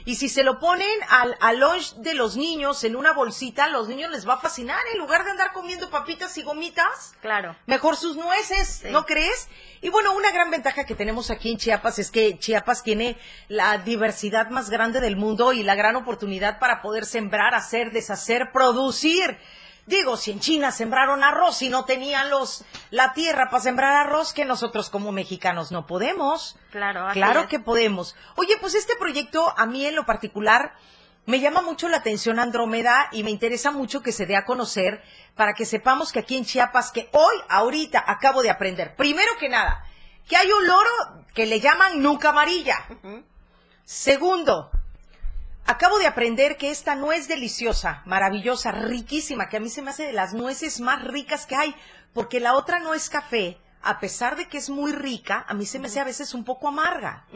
S1: Y si se lo ponen al, al lunch de los niños en una bolsita, los niños les va a fascinar. En lugar de andar comiendo papitas y gomitas,
S13: Claro.
S1: mejor sus nueces, ¿no crees? Y bueno, una gran ventaja que tenemos aquí en Chiapas es que Chiapas tiene la diversidad más grande del mundo y la gran oportunidad para poder sembrar, hacer, deshacer, producir. Digo, si en China sembraron arroz y no tenían los la tierra para sembrar arroz, que nosotros como mexicanos no podemos.
S13: Claro,
S1: Claro
S13: es.
S1: que podemos. Oye, pues este proyecto a mí en lo particular me llama mucho la atención Andrómeda y me interesa mucho que se dé a conocer para que sepamos que aquí en Chiapas, que hoy, ahorita, acabo de aprender, primero que nada, que hay un loro que le llaman nuca amarilla. Segundo, acabo de aprender que esta nuez deliciosa, maravillosa, riquísima, que a mí se me hace de las nueces más ricas que hay, porque la otra nuez café, a pesar de que es muy rica, a mí se me hace a veces un poco amarga.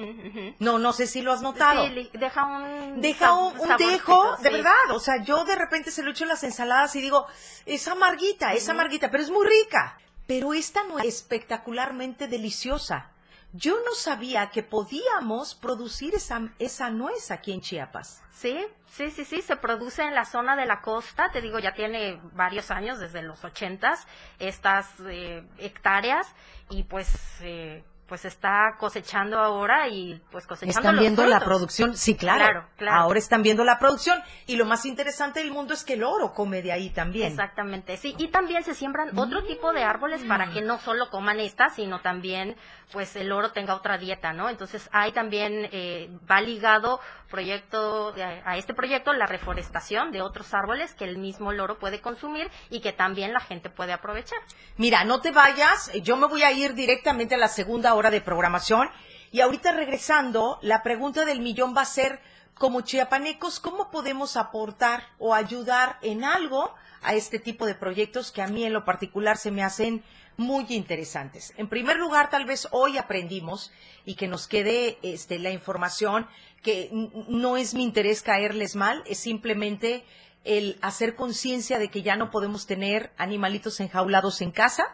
S1: No, no sé si lo has notado.
S13: Sí, deja un
S1: Deja un, dejo, de verdad. O sea, yo de repente se lo echo en las ensaladas y digo, es amarguita, es amarguita, pero es muy rica. Pero esta no es espectacularmente deliciosa. Yo no sabía que podíamos producir esa, esa nuez aquí en Chiapas.
S13: Sí, sí, sí, sí, se produce en la zona de la costa, te digo, ya tiene varios años, desde los ochentas, estas eh, hectáreas, y pues, eh, pues está cosechando ahora y pues cosechando
S1: Están
S13: los
S1: viendo la producción, sí, claro.
S13: Claro, claro.
S1: Ahora están viendo la producción. Y lo más interesante del mundo es que el oro come de ahí también.
S13: Exactamente, sí, y también se siembran otro tipo de árboles
S1: Mm.
S13: para que no solo coman estas, sino también pues el oro tenga otra dieta, ¿no? Entonces ahí también eh, va ligado proyecto de- a este proyecto la reforestación de otros árboles que el mismo loro puede consumir y que también la gente puede aprovechar.
S1: Mira, no te vayas, yo me voy a ir directamente a la segunda hora de programación y ahorita regresando, la pregunta del millón va a ser, como chiapanecos, ¿cómo podemos aportar o ayudar en algo a este tipo de proyectos que a mí en lo particular se me hacen muy interesantes? En primer lugar, tal vez hoy aprendimos y que nos quede este, la información que no es mi interés caerles mal, es simplemente el hacer conciencia de que ya no podemos tener animalitos enjaulados en casa,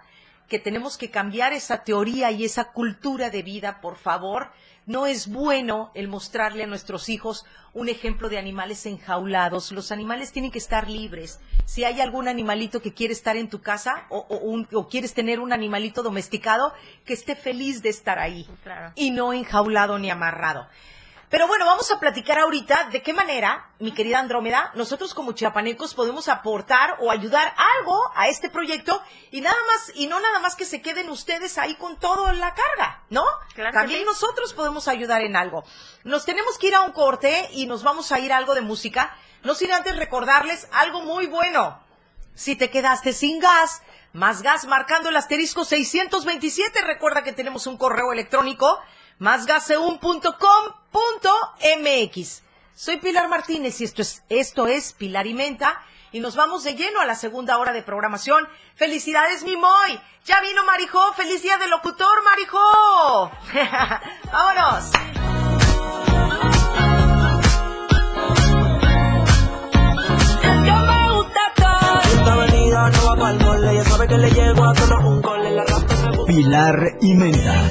S1: que tenemos que cambiar esa teoría y esa cultura de vida, por favor. No es bueno el mostrarle a nuestros hijos un ejemplo de animales enjaulados. Los animales tienen que estar libres. Si hay algún animalito que quiere estar en tu casa o, o un- o quieres tener un animalito domesticado, que esté feliz de estar ahí
S13: Claro.
S1: y no enjaulado ni amarrado. Pero bueno, vamos a platicar ahorita de qué manera, mi querida Andrómeda, nosotros como chiapanecos podemos aportar o ayudar algo a este proyecto y nada más, y no nada más que se queden ustedes ahí con toda la carga, ¿no?
S13: Claro
S1: También
S13: sí.
S1: nosotros podemos ayudar en algo. Nos tenemos que ir a un corte y nos vamos a ir a algo de música, no sin antes recordarles algo muy bueno. Si te quedaste sin gas, más gas marcando el asterisco 627. Recuerda que tenemos un correo electrónico, másgaseun.com.mx. Soy Pilar Martínez y esto es, esto es Pilar y Menta. Y nos vamos de lleno a la segunda hora de programación. ¡Felicidades, mi Moy! ¡Ya vino Marijó! ¡Feliz día del locutor, Marijó! ¡Vámonos!
S4: Pilar y Menta.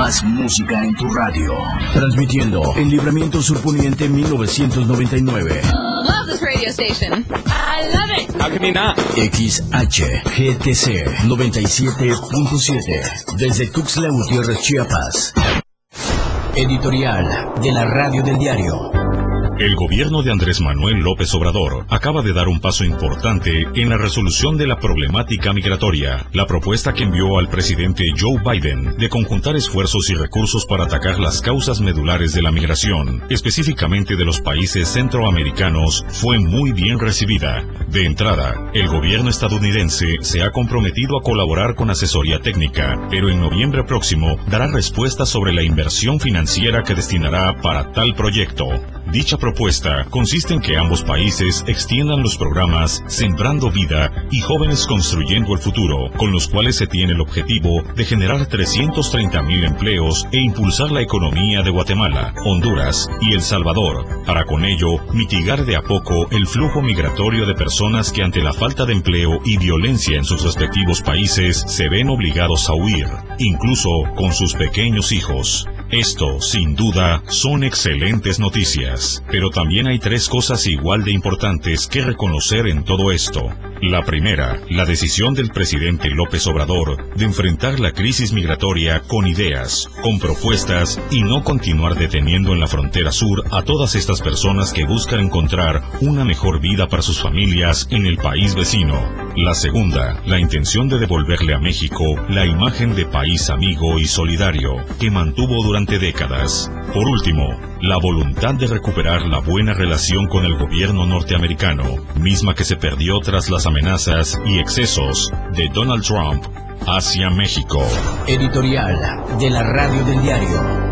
S4: Más música en tu radio. Transmitiendo en Libramiento Surponiente 1999.
S15: Love this radio station. I love it.
S4: XHGTC 97.7 desde Tuxtla Gutiérrez, Chiapas. Editorial de la Radio del Diario.
S16: El gobierno de Andrés Manuel López Obrador acaba de dar un paso importante en la resolución de la problemática migratoria. La propuesta que envió al presidente Joe Biden de conjuntar esfuerzos y recursos para atacar las causas medulares de la migración, específicamente de los países centroamericanos, fue muy bien recibida. De entrada, el gobierno estadounidense se ha comprometido a colaborar con asesoría técnica, pero en noviembre próximo dará respuesta sobre la inversión financiera que destinará para tal proyecto. Dicha propuesta consiste en que ambos países extiendan los programas Sembrando Vida y Jóvenes Construyendo el Futuro, con los cuales se tiene el objetivo de generar 330 mil empleos e impulsar la economía de Guatemala, Honduras y El Salvador, para con ello mitigar de a poco el flujo migratorio de personas que ante la falta de empleo y violencia en sus respectivos países se ven obligados a huir, incluso con sus pequeños hijos. Esto, sin duda, son excelentes noticias, pero también hay tres cosas igual de importantes que reconocer en todo esto. La primera, la decisión del presidente López Obrador de enfrentar la crisis migratoria con ideas, con propuestas y no continuar deteniendo en la frontera sur a todas estas personas que buscan encontrar una mejor vida para sus familias en el país vecino. La segunda, la intención de devolverle a México la imagen de país amigo y solidario que mantuvo durante décadas. Por último, la voluntad de recuperar la buena relación con el gobierno norteamericano, misma que se perdió tras las amenazas y excesos de Donald Trump hacia México.
S4: Editorial de la Radio del Diario.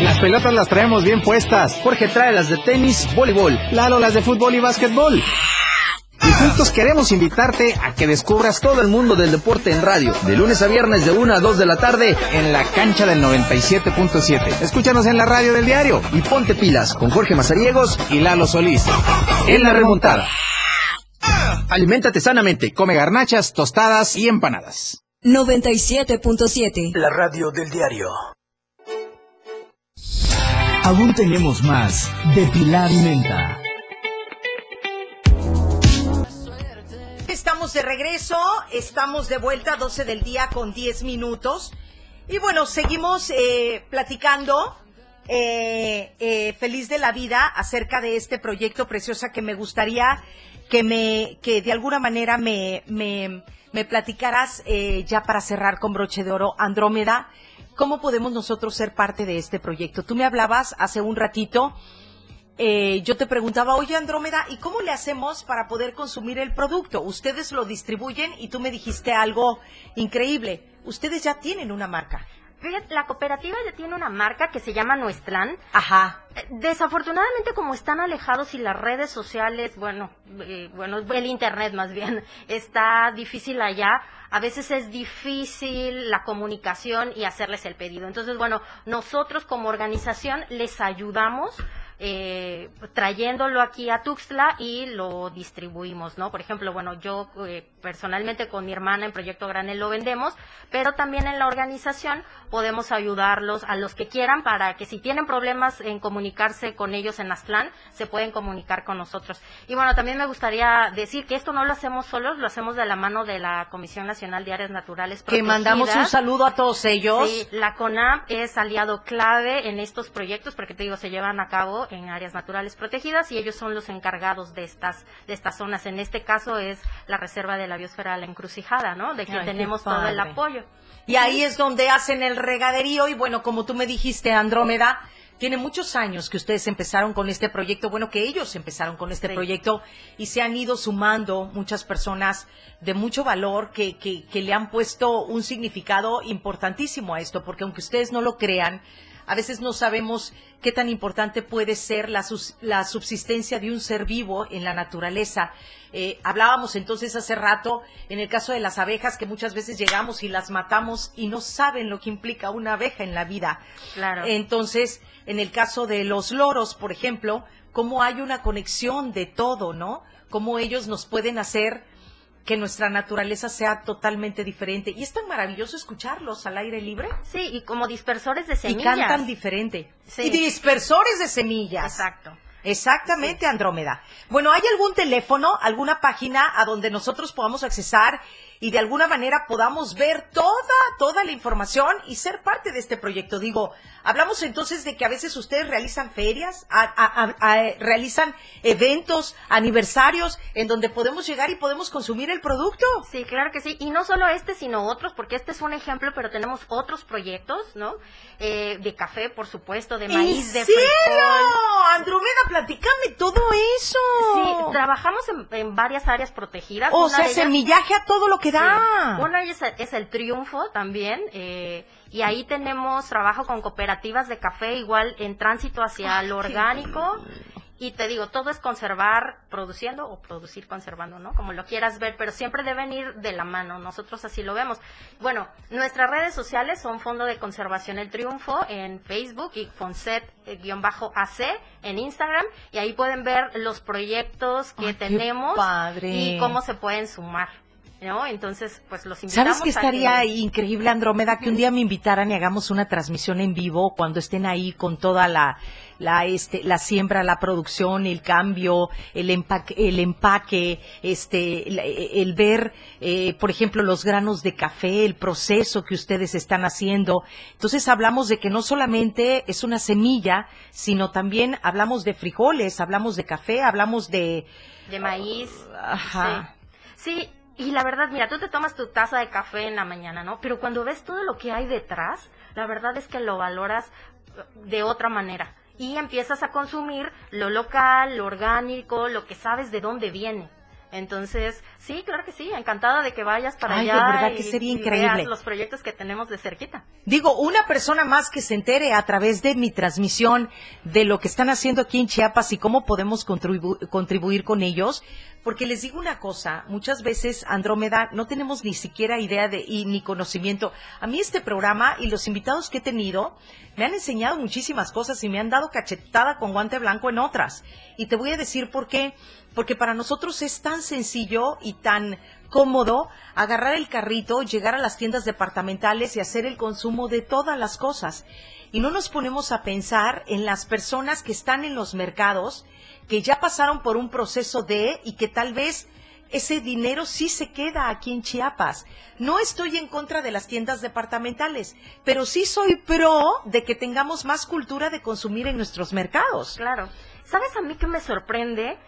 S11: Las pelotas las traemos bien puestas. Jorge trae las de tenis, voleibol. Lalo las de fútbol y básquetbol. Y juntos queremos invitarte a que descubras todo el mundo del deporte en radio. De lunes a viernes de 1 a 2 de la tarde en la cancha del 97.7. Escúchanos en la radio del diario y ponte pilas con Jorge Mazariegos y Lalo Solís. En la remontada. Aliméntate sanamente. Come garnachas, tostadas y empanadas.
S7: 97.7.
S17: La radio del diario.
S4: Aún tenemos más de Pilar y Menta.
S1: De regreso, estamos de vuelta, 12 del día con 10 minutos. Y bueno, seguimos eh, platicando. eh, eh, feliz de la vida acerca de este proyecto preciosa que me gustaría que me que de alguna manera me me, me platicaras ya para cerrar con broche de oro Andrómeda cómo podemos nosotros ser parte de este proyecto tú me hablabas hace un ratito eh, yo te preguntaba, oye Andrómeda, ¿y cómo le hacemos para poder consumir el producto? Ustedes lo distribuyen y tú me dijiste algo increíble. Ustedes ya tienen una marca.
S13: La cooperativa ya tiene una marca que se llama Nuestran.
S1: Ajá.
S13: Eh, Desafortunadamente, como están alejados y las redes sociales, bueno, eh, bueno, el internet más bien, (laughs) está difícil allá, a veces es difícil la comunicación y hacerles el pedido. Entonces, bueno, nosotros como organización les ayudamos eh, trayéndolo aquí a Tuxtla y lo distribuimos, ¿no? Por ejemplo, bueno, yo eh, personalmente con mi hermana en Proyecto Granel lo vendemos, pero también en la organización podemos ayudarlos a los que quieran para que si tienen problemas en comunicarse con ellos en Aztlán, se pueden comunicar con nosotros. Y bueno, también me gustaría decir que esto no lo hacemos solos, lo hacemos de la mano de la Comisión Nacional de Áreas Naturales
S1: Que mandamos un
S13: Protegidas.
S1: saludo a todos ellos.
S13: Sí, la CONAP es aliado clave en estos proyectos porque te digo, se llevan a cabo en áreas naturales protegidas y ellos son los encargados de estas de estas zonas. En este caso es la reserva de la biosfera La Encrucijada, ¿no? De que
S1: Ay,
S13: tenemos todo el apoyo.
S1: Y ahí es donde hacen el regaderío y bueno, como tú me dijiste, Andrómeda, tiene muchos años que ustedes empezaron con este proyecto, bueno, que ellos empezaron con este
S13: Sí.
S1: proyecto y se han ido sumando muchas personas de mucho valor que, que, que le han puesto un significado importantísimo a esto, porque aunque ustedes no lo crean, a veces no sabemos qué tan importante puede ser la, sus- la subsistencia de un ser vivo en la naturaleza. Eh, hablábamos entonces hace rato en el caso de las abejas que muchas veces llegamos y las matamos y no saben lo que implica una abeja en la vida.
S13: Claro.
S1: Entonces, en el caso de los loros, por ejemplo, cómo hay una conexión de todo, ¿no? Cómo ellos nos pueden hacer que nuestra naturaleza sea totalmente diferente. Y es tan maravilloso escucharlos al aire libre.
S13: Sí, y como dispersores de
S1: Y
S13: semillas.
S1: cantan diferente.
S13: Sí.
S1: Y dispersores de semillas.
S13: Exacto.
S1: Exactamente, Andrómeda. Bueno, ¿hay algún teléfono, alguna página a donde nosotros podamos accesar y de alguna manera podamos ver toda, toda la información y ser parte de este proyecto? Digo, hablamos entonces de que a veces ustedes realizan ferias, a- a- a- a- realizan eventos, aniversarios, en donde podemos llegar y podemos consumir el producto.
S13: Sí, claro que sí. Y no solo este, sino otros, porque este es un ejemplo, pero tenemos otros proyectos, ¿no? Eh, de café, por supuesto, de maíz,
S1: ¿En
S13: de
S1: serio?
S13: frijol.
S1: Andrómeda, platícame todo eso.
S13: Sí, trabajamos en, en varias áreas protegidas.
S1: O sea,
S13: de ellas-
S1: semillaje a todo lo que da.
S13: Sí. Una es, es el Triunfo también, eh, y ahí tenemos trabajo con cooperativas de café, igual en tránsito hacia lo orgánico. Y te digo, todo es conservar produciendo o producir conservando, ¿no? Como lo quieras ver, pero siempre deben ir de la mano. Nosotros así lo vemos. Bueno, nuestras redes sociales son Fondo de Conservación El Triunfo en Facebook y Fonset-AC en Instagram. Y ahí pueden ver los proyectos que
S1: Ay,
S13: tenemos
S1: padre.
S13: y cómo se pueden sumar. ¿No? Entonces, pues los invitamos
S1: ¿Sabes qué
S13: a
S1: estaría
S13: que-
S1: increíble, Andrómeda? Que un día me invitaran y hagamos una transmisión en vivo cuando estén ahí con toda la, la, este, la siembra, la producción, el cambio, el empaque, el empaque, este, el, el ver, eh, por ejemplo, los granos de café, el proceso que ustedes están haciendo. Entonces hablamos de que no solamente es una semilla, sino también hablamos de frijoles, hablamos de café, hablamos de,
S13: de maíz.
S1: Ajá.
S13: Sí. Sí, y la verdad, mira, tú te tomas tu taza de café en la mañana, ¿no? Pero cuando ves todo lo que hay detrás, la verdad es que lo valoras eh, de otra manera. Y empiezas a consumir lo local, lo orgánico, lo que sabes de dónde viene. Entonces, sí, claro que sí, encantada de que vayas para
S1: Ay, de
S13: allá.
S1: verdad
S13: y-
S1: que sería
S13: y
S1: increíble.
S13: veas los proyectos que tenemos de cerquita.
S1: Digo, una persona más que se entere a través de mi transmisión de lo que están haciendo aquí en Chiapas y cómo podemos contribu- contribuir con ellos, porque les digo una cosa, muchas veces, Andrómeda, no tenemos ni siquiera idea de y ni conocimiento. A mí este programa y los invitados que he tenido me han enseñado muchísimas cosas y me han dado cachetada con guante blanco en otras. Y te voy a decir por qué. Porque para nosotros es tan sencillo y tan cómodo agarrar el carrito, llegar a las tiendas departamentales y hacer el consumo de todas las cosas. Y no nos ponemos a pensar en las personas que están en los mercados, que ya pasaron por un proceso de y que tal vez ese dinero sí se queda aquí en Chiapas. No estoy en contra de las tiendas departamentales, pero sí soy pro de que tengamos más cultura de consumir en nuestros mercados.
S13: Claro. ¿Sabes a mí que me sorprende?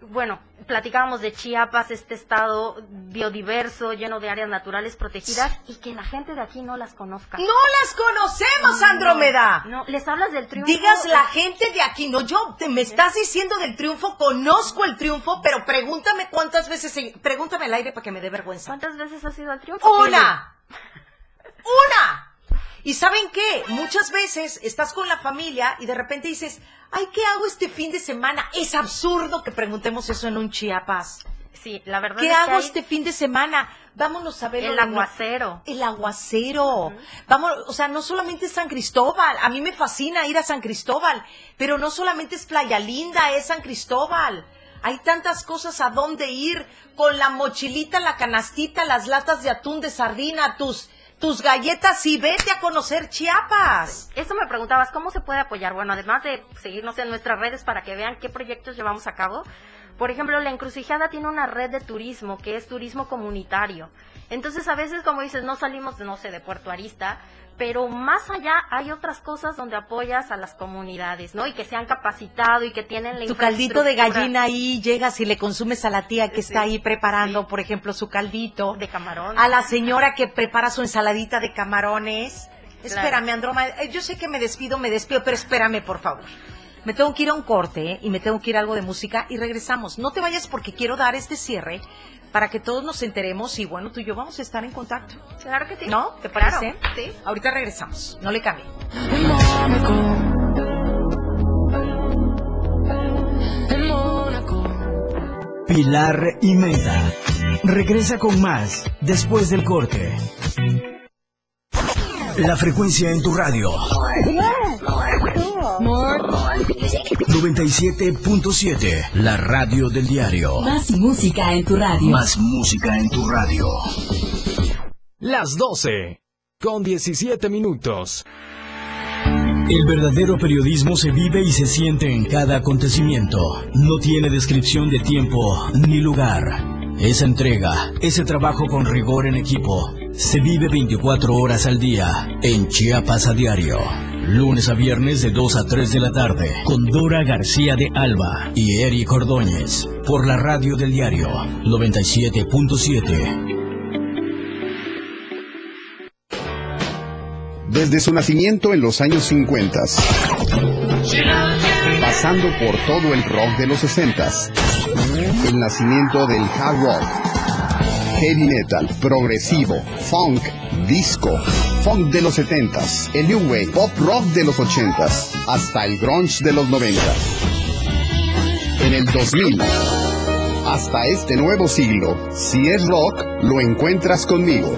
S13: Bueno, platicábamos de Chiapas, este estado biodiverso, lleno de áreas naturales protegidas, y que la gente de aquí no las conozca.
S1: ¡No las conocemos, Andrómeda!
S13: No, les hablas del triunfo.
S1: Digas la gente de aquí, no, yo, te, me estás diciendo del triunfo, conozco el triunfo, pero pregúntame cuántas veces, pregúntame al aire para que me dé vergüenza.
S13: ¿Cuántas veces has ido al triunfo?
S1: ¡Una! ¡Una! Y ¿saben qué? Muchas veces estás con la familia y de repente dices, ay, ¿qué hago este fin de semana? Es absurdo que preguntemos eso en un Chiapas.
S13: Sí, la verdad
S1: ¿Qué hago este fin de semana? Vámonos a ver
S13: el aguacero.
S1: El aguacero. Vamos, o sea, no solamente es San Cristóbal, a mí me fascina ir a San Cristóbal, pero no solamente es Playa Linda, es San Cristóbal. Hay tantas cosas a dónde ir con la mochilita, la canastita, las latas de atún de sardina, tus tus galletas y vete a conocer Chiapas.
S13: Eso me preguntabas, ¿cómo se puede apoyar? Bueno, además de seguirnos en nuestras redes para que vean qué proyectos llevamos a cabo. Por ejemplo, la encrucijada tiene una red de turismo que es turismo comunitario. Entonces, a veces, como dices, no salimos, no sé, de Puerto Arista, pero más allá hay otras cosas donde apoyas a las comunidades, ¿no? Y que se han capacitado y que tienen la
S1: Tu caldito de gallina ahí, llegas y le consumes a la tía que está ahí preparando, por ejemplo, su caldito.
S13: De camarón.
S1: A la señora que prepara su ensaladita de camarones. Espérame, Androma, eh, yo sé que me despido, me despido, pero espérame, por favor. Me tengo que ir a un corte ¿eh? y me tengo que ir a algo de música y regresamos. No te vayas porque quiero dar este cierre para que todos nos enteremos y bueno, tú y yo vamos a estar en contacto.
S13: Claro que sí.
S1: ¿No? ¿Te parece? sí. Ahorita regresamos. No le cambie.
S4: Pilar y Menda. Regresa con más después del corte. La frecuencia en tu radio. 97.7, la radio del diario.
S7: Más música en tu radio.
S4: Más música en tu radio.
S8: Las 12, con 17 minutos.
S4: El verdadero periodismo se vive y se siente en cada acontecimiento. No tiene descripción de tiempo ni lugar. Esa entrega, ese trabajo con rigor en equipo, se vive 24 horas al día en Chiapas a diario. Lunes a viernes de 2 a 3 de la tarde con Dora García de Alba y Eric Ordóñez por la radio del diario 97.7.
S9: Desde su nacimiento en los años 50, pasando por todo el rock de los 60, el nacimiento del hard rock, heavy metal, progresivo, funk, disco, funk de los 70s, el new wave, pop rock de los 80s, hasta el grunge de los 90. En el 2000, hasta este nuevo siglo, si es rock, lo encuentras conmigo.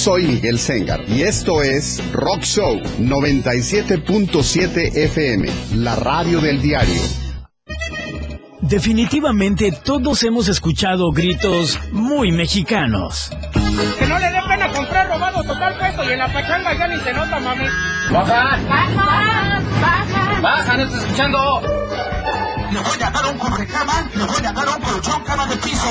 S9: Soy Miguel Sengar y esto es Rock Show 97.7 FM, la radio del diario.
S4: Definitivamente todos hemos escuchado gritos muy mexicanos.
S18: Que no le dé pena comprar robado total puesto y en la pachanga ya ni se nota, mami.
S19: ¡Baja!
S18: ¡Baja! ¡Baja!
S19: ¡Baja! ¡No estoy escuchando!
S20: Le voy a dar un cubrecama, le voy a dar un colchón cama de piso.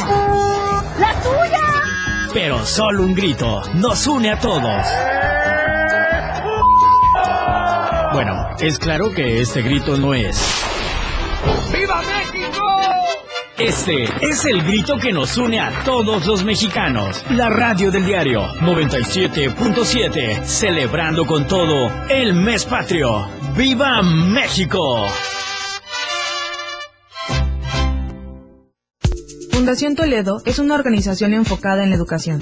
S18: ¡La tuya!
S4: Pero solo un grito nos une a todos. Bueno, es claro que este grito no es.
S18: ¡Viva México!
S4: Este es el grito que nos une a todos los mexicanos. La radio del diario 97.7, celebrando con todo el mes patrio. ¡Viva México!
S14: Fundación Toledo es una organización enfocada en la educación.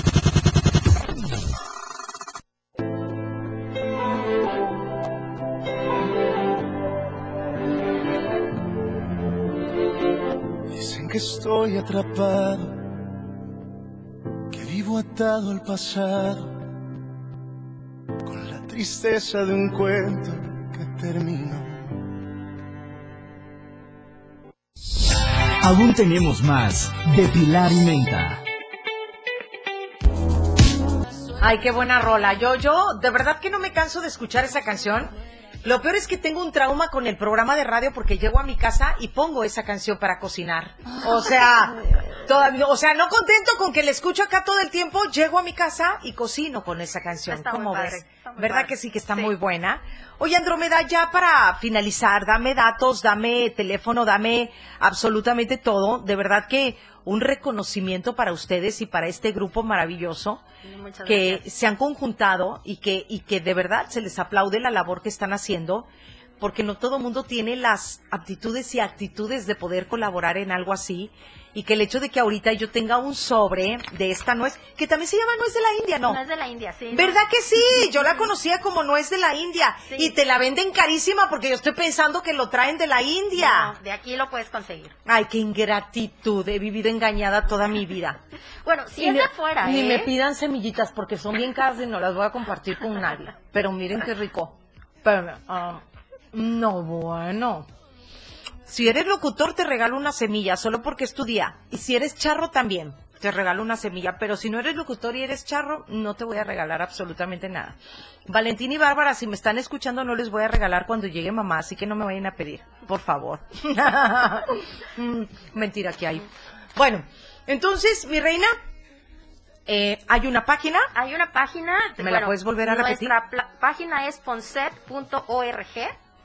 S21: Estoy atrapado, que vivo atado al pasado, con la tristeza de un cuento que terminó.
S4: Aún tenemos más de Pilar y Menta.
S1: Ay, qué buena rola. Yo, yo, de verdad que no me canso de escuchar esa canción. Lo peor es que tengo un trauma con el programa de radio porque llego a mi casa y pongo esa canción para cocinar. O sea, (laughs) todavía, o sea, no contento con que la escucho acá todo el tiempo, llego a mi casa y cocino con esa canción.
S13: Está
S1: ¿Cómo ves? ¿Verdad
S13: padre.
S1: que sí que está
S13: Sí.
S1: muy buena? Oye, Andrómeda, ya para finalizar, dame datos, dame teléfono, dame absolutamente todo. De verdad que un reconocimiento para ustedes y para este grupo maravilloso
S13: Muchas
S1: que
S13: gracias.
S1: se han conjuntado y que, y que de verdad se les aplaude la labor que están haciendo, porque no todo mundo tiene las aptitudes y actitudes de poder colaborar en algo así, y que el hecho de que ahorita yo tenga un sobre de esta nuez, que también se llama nuez de la India, ¿no?
S13: Es de la India, sí. ¿no?
S1: ¿Verdad que sí? Yo la conocía como nuez de la India,
S13: Sí.
S1: y te la venden carísima porque yo estoy pensando que lo traen de la India.
S13: No, de aquí lo puedes conseguir.
S1: Ay, qué ingratitud, he vivido engañada toda mi vida. (laughs)
S13: Bueno, si
S1: Y
S13: es de afuera,
S1: Ni
S13: ¿eh?
S1: me pidan semillitas porque son bien caras y no las voy a compartir con nadie. Pero miren qué rico. Pero, ah, no, bueno. Si eres locutor, te regalo una semilla, solo porque es tu día. Y si eres charro, también te regalo una semilla. Pero si no eres locutor y eres charro, no te voy a regalar absolutamente nada. Valentín y Bárbara, si me están escuchando, no les voy a regalar cuando llegue mamá, así que no me vayan a pedir, por favor. (laughs) Mm, Mentira que hay. Bueno, entonces, mi reina, eh, hay una página.
S13: Hay una página.
S1: ¿Me la puedes volver a repetir?
S13: Nuestra página es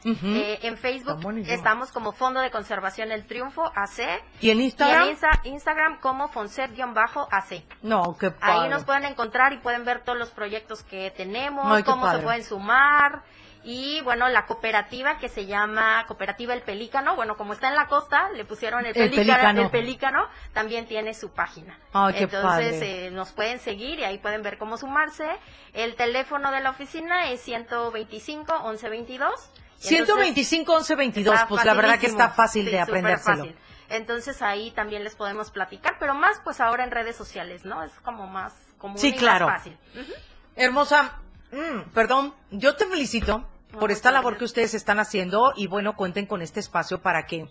S13: Eh, en Facebook estamos como Fondo de Conservación El Triunfo AC.
S1: ¿Y en Instagram?
S13: Y en Insta- Instagram como Fonset-AC.
S1: No, qué padre.
S13: Ahí nos pueden encontrar y pueden ver todos los proyectos que tenemos, cómo
S1: padre.
S13: se pueden sumar. Y bueno, la cooperativa que se llama Cooperativa El Pelícano, bueno, como está en la costa, le pusieron el,
S1: El
S13: pelícano,
S1: Pelícano.
S13: el pelícano, también tiene su página.
S1: Ay, qué
S13: Entonces
S1: padre.
S13: eh, nos pueden seguir y ahí pueden ver cómo sumarse. El teléfono de la oficina es 125 1122. Y entonces
S1: 125 11 22,
S13: está
S1: pues la verdad que está fácil
S13: Sí,
S1: de aprendérselo.
S13: fácil. Entonces ahí también les podemos platicar, pero más pues ahora en redes sociales, ¿no? Es como más común
S1: Sí,
S13: y más fácil. Ujú.
S1: Hermosa, mm, perdón, yo te felicito por esta labor que ustedes están haciendo y bueno, cuenten con este espacio para que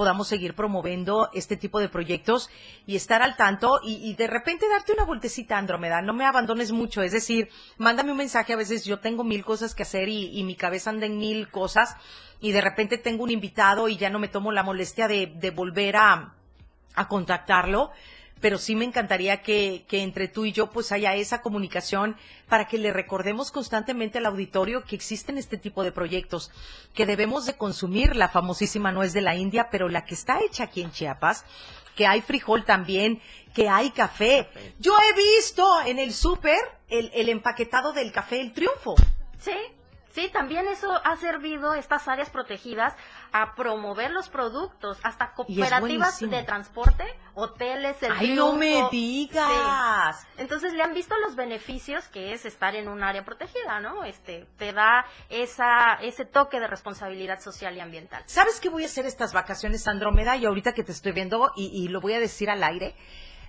S1: podamos seguir promoviendo este tipo de proyectos y estar al tanto y, y de repente darte una vueltecita, Andrómeda, no me abandones mucho, es decir, mándame un mensaje, a veces yo tengo mil cosas que hacer y, mi cabeza anda en mil cosas y de repente tengo un invitado y ya no me tomo la molestia de, volver a contactarlo, pero sí me encantaría que, que entre tú y yo pues haya esa comunicación para que le recordemos constantemente al auditorio que existen este tipo de proyectos, que debemos de consumir la famosísima nuez de la India, pero la que está hecha aquí en Chiapas, que hay frijol también, que hay café. Yo he visto en el súper el, el empaquetado del café El Triunfo.
S13: Sí, sí, también eso ha servido estas áreas protegidas a promover los productos, hasta cooperativas de transporte, hoteles, el
S1: Ay, no me digas.
S13: Sí. Entonces le han visto los beneficios que es estar en un área protegida, ¿no? Este, te da esa, ese toque de responsabilidad social y ambiental.
S1: ¿Sabes qué voy a hacer estas vacaciones, Andrómeda? Y ahorita que te estoy viendo, y, y lo voy a decir al aire,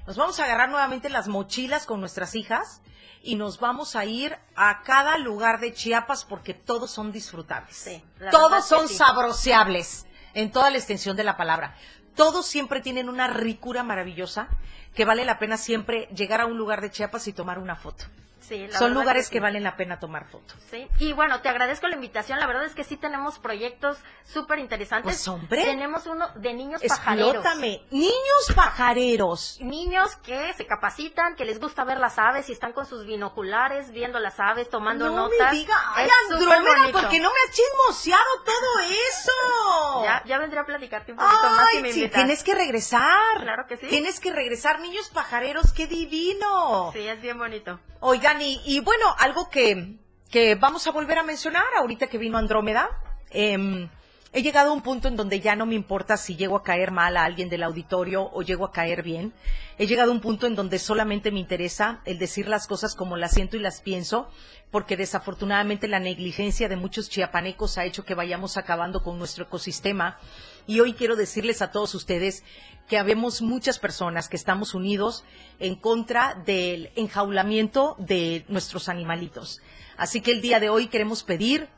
S1: nos vamos a agarrar nuevamente las mochilas con nuestras hijas y nos vamos a ir a cada lugar de Chiapas porque todos son disfrutables.
S13: Sí,
S1: todos son
S13: sí.
S1: sabrosiables en toda la extensión de la palabra. Todos siempre tienen una ricura maravillosa que vale la pena siempre llegar a un lugar de Chiapas y tomar una foto.
S22: Sí,
S1: Son lugares
S22: que
S1: valen la pena tomar fotos.
S22: Sí, y bueno, te agradezco la invitación. La verdad es que sí tenemos proyectos súper interesantes.
S1: Pues, hombre.
S22: Tenemos uno de niños pajareros.
S1: Explótame. Niños pajareros.
S22: Niños que se capacitan, que les gusta ver las aves y están con sus binoculares viendo las aves, tomando
S1: no
S22: notas.
S1: me diga, ay,
S22: Es súper
S1: Andrómeda,
S22: bonito.
S1: ¿por qué no me has chismoseado todo eso?
S22: Ya, ya vendré a platicarte un poquito más si me
S1: sí, tienes que regresar.
S22: Claro que sí.
S1: Tienes que regresar, niños pajareros, qué divino.
S22: Sí, es bien bonito.
S1: Oigan, y, bueno, algo que, que vamos a volver a mencionar ahorita que vino Andrómeda. em, he llegado a un punto en donde ya no me importa si llego a caer mal a alguien del auditorio o llego a caer bien. He llegado a un punto en donde solamente me interesa el decir las cosas como las siento y las pienso, porque desafortunadamente la negligencia de muchos chiapanecos ha hecho que vayamos acabando con nuestro ecosistema. Y hoy quiero decirles a todos ustedes que habemos muchas personas que estamos unidos en contra del enjaulamiento de nuestros animalitos. Así que el día de hoy queremos pedir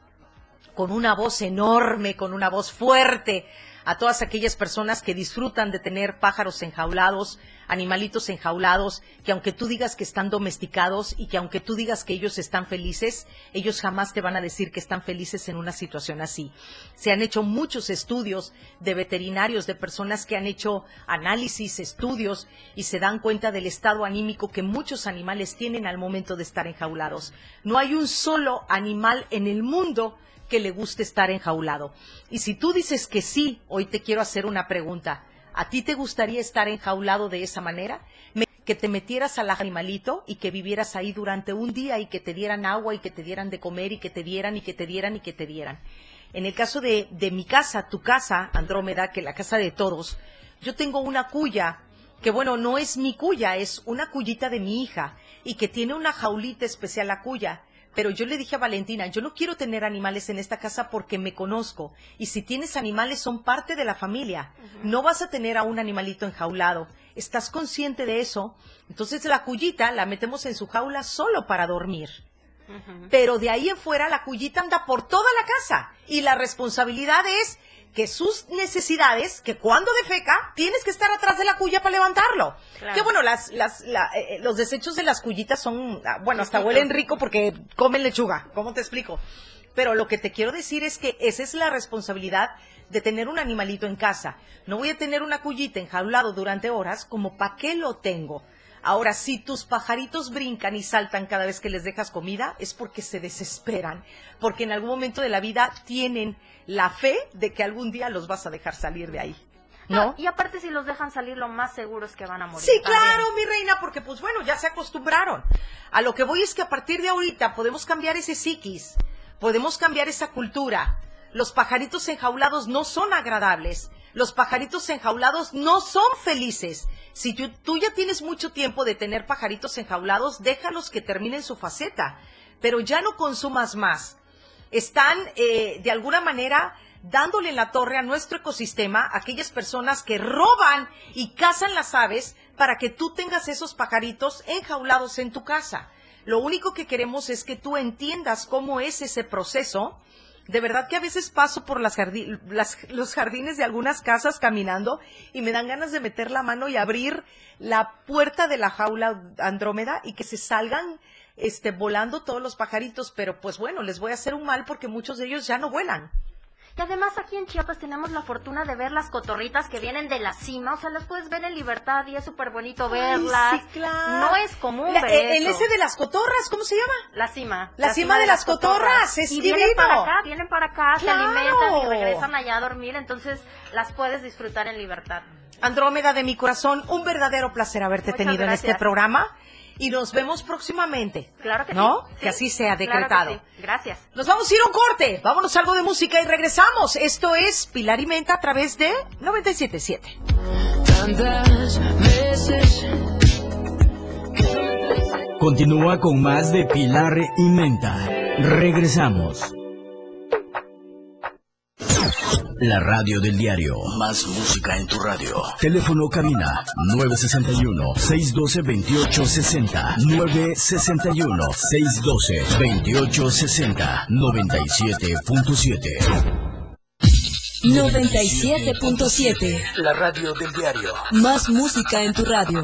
S1: con una voz enorme, con una voz fuerte, a todas aquellas personas que disfrutan de tener pájaros enjaulados, animalitos enjaulados, que aunque tú digas que están domesticados y que aunque tú digas que ellos están felices, ellos jamás te van a decir que están felices en una situación así. Se han hecho muchos estudios de veterinarios, de personas que han hecho análisis, estudios y se dan cuenta del estado anímico que muchos animales tienen al momento de estar enjaulados. No hay un solo animal en el mundo que le guste estar enjaulado. Y si tú dices que sí, hoy te quiero hacer una pregunta. ¿A ti te gustaría estar enjaulado de esa manera? Que te metieras al animalito y que vivieras ahí durante un día y que te dieran agua y que te dieran de comer y que te dieran y que te dieran y que te dieran. En el caso de, de mi casa, tu casa, Andrómeda, que la casa de todos, yo tengo una cuya que bueno, no es mi cuya, es una cuyita de mi hija y que tiene una jaulita especial la cuya. Pero yo le dije a Valentina, yo no quiero tener animales en esta casa porque me conozco. Y si tienes animales son parte de la familia. No vas a tener a un animalito enjaulado. ¿Estás consciente de eso? Entonces la cuyita la metemos en su jaula solo para dormir. Pero de ahí en fuera la cuyita anda por toda la casa. Y la responsabilidad es que sus necesidades, que cuando defeca, tienes que estar atrás de la cuya para levantarlo.
S22: Claro.
S1: Que bueno, las, las, la- eh, eh, los desechos de las cuyitas son, ah, bueno, hasta huelen rico porque comen lechuga. ¿Cómo te explico? Pero lo que te quiero decir es que esa es la responsabilidad de tener un animalito en casa. No voy a tener una cuyita enjaulado durante horas, como ¿para qué lo tengo? Ahora, si tus pajaritos brincan y saltan cada vez que les dejas comida, es porque se desesperan, porque en algún momento de la vida tienen la fe de que algún día los vas a dejar salir de ahí. ¿No?
S22: Y aparte si los dejan salir, lo más seguro es que van a morir.
S1: Sí,
S22: también.
S1: claro, mi reina, porque pues bueno, ya se acostumbraron. A lo que voy es que a partir de ahorita podemos cambiar ese psiquis, podemos cambiar esa cultura. Los pajaritos enjaulados no son agradables. Los pajaritos enjaulados no son felices. Si tú, tú ya tienes mucho tiempo de tener pajaritos enjaulados, déjalos que terminen su faceta, pero ya no consumas más están eh, de alguna manera dándole la torre a nuestro ecosistema, aquellas personas que roban y cazan las aves para que tú tengas esos pajaritos enjaulados en tu casa. Lo único que queremos es que tú entiendas cómo es ese proceso. De verdad que a veces paso por las las- los jardines de algunas casas caminando y me dan ganas de meter la mano y abrir la puerta de la jaula Andrómeda y que se salgan este, volando todos los pajaritos, pero pues bueno, les voy a hacer un mal porque muchos de ellos ya no vuelan.
S22: Y además aquí en Chiapas tenemos la fortuna de ver las cotorritas que vienen de la cima, o sea, las puedes ver en libertad y es súper bonito verlas.
S1: sí, claro.
S22: No es común
S1: La-
S22: ver
S1: eh, el
S22: eso.
S1: ese de las cotorras, ¿cómo se llama?
S22: La cima.
S1: La cima de las cotorras, es
S22: y
S1: divino.
S22: vienen para acá, vienen para acá,
S1: Claro.
S22: se alimentan y regresan allá a dormir, entonces las puedes disfrutar en libertad.
S1: Andrómeda de mi corazón, un verdadero placer haberte
S22: Muchas
S1: tenido en este programa y nos vemos próximamente.
S22: Claro que
S1: ¿No?
S22: sí.
S1: Que así sea
S22: Claro que
S1: decretado.
S22: sí. Gracias.
S1: Nos vamos a ir a un corte, vámonos a algo de música y regresamos. Esto es Pilar y Menta a través de 977.
S6: Tantas veces
S4: Continúa con más de Pilar y Menta. Regresamos. La radio del diario.
S17: Más música en tu radio.
S4: Teléfono cabina 961-612-2860. 961-612-2860. 97.7.
S7: 97.7.
S17: La radio del diario.
S7: Más música en tu radio.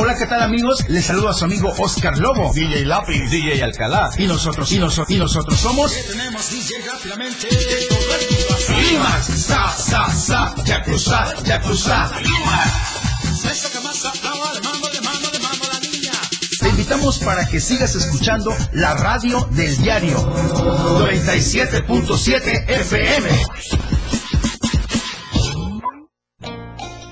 S23: Hola, ¿qué tal amigos? Les saludo a su amigo Oscar Lobo. DJ Lápiz, DJ Alcalá. Y nosotros, y nosotros, y nosotros somos...
S20: Tenemos DJ rápidamente.
S23: Limas, sa, sa, sa, ya cruzá, ya cruzá. Te invitamos para que sigas escuchando la radio del diario 97.7 FM.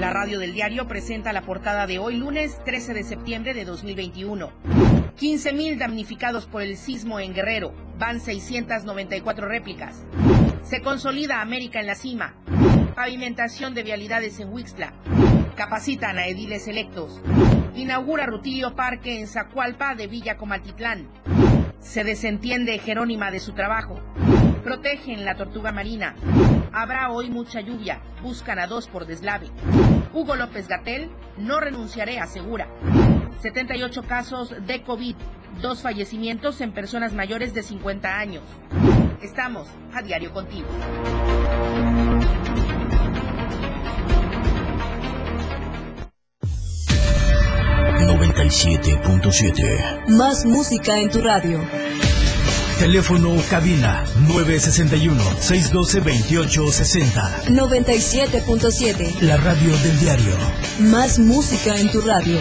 S1: La radio del diario presenta la portada de hoy lunes 13 de septiembre de 2021. 15.000 damnificados por el sismo en Guerrero. Van 694 réplicas. Se consolida América en la cima. Pavimentación de vialidades en Huixtla. Capacitan a ediles electos. Inaugura Rutilio Parque en Zacualpa de Villa Comatitlán. Se desentiende Jerónima de su trabajo. Protegen la tortuga marina. Habrá hoy mucha lluvia. Buscan a dos por deslave. Hugo López Gatel, no renunciaré, asegura. 78 casos de COVID, dos fallecimientos en personas mayores de 50 años. Estamos a diario contigo.
S4: $97.7.
S7: Más música en tu radio.
S4: Teléfono cabina 961-612-2860.
S7: 97.7.
S4: La radio del diario.
S7: Más música en tu radio.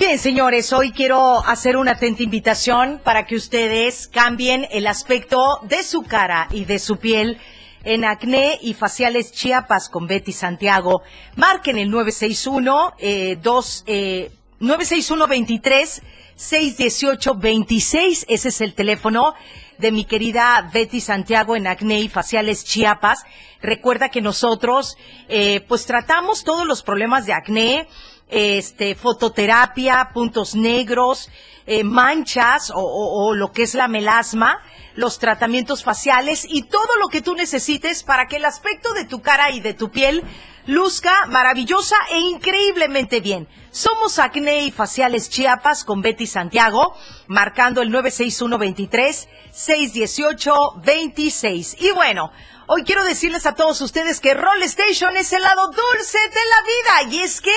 S1: Bien, señores, hoy quiero hacer una atenta invitación para que ustedes cambien el aspecto de su cara y de su piel en acné y faciales Chiapas con Betty Santiago. Marquen el 961 eh, 2 eh, 961 23 618 26. Ese es el teléfono de mi querida Betty Santiago en Acné y Faciales Chiapas. Recuerda que nosotros, eh, pues tratamos todos los problemas de acné, este, fototerapia, puntos negros, eh, manchas o, lo que es la melasma, los tratamientos faciales y todo lo que tú necesites para que el aspecto de tu cara y de tu piel luzca maravillosa e increíblemente bien. Somos Acné y Faciales Chiapas con Betty Santiago, marcando el 961-23-618-26. Y bueno, hoy quiero decirles a todos ustedes que Roll Station es el lado dulce de la vida. Y es que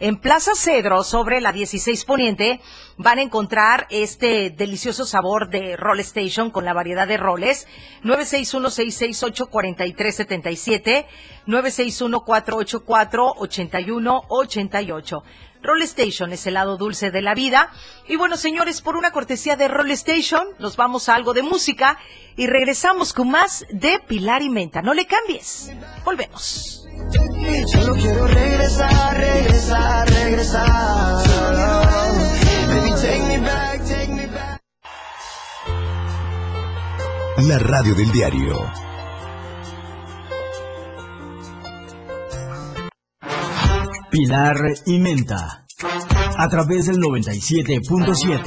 S1: en Plaza Cedro, sobre la 16 Poniente, van a encontrar este delicioso sabor de Roll Station con la variedad de roles. 961-668-4377, 961-484-8188. Roll Station es el lado dulce de la vida. Y bueno, señores, por una cortesía de Roll Station, nos vamos a algo de música y regresamos con más de Pilar y Menta. No le cambies. Volvemos.
S20: Solo quiero regresar, regresar, regresar. Baby, take me back, take me back.
S4: La radio del diario. Pilar y Menta. a través del 97.7.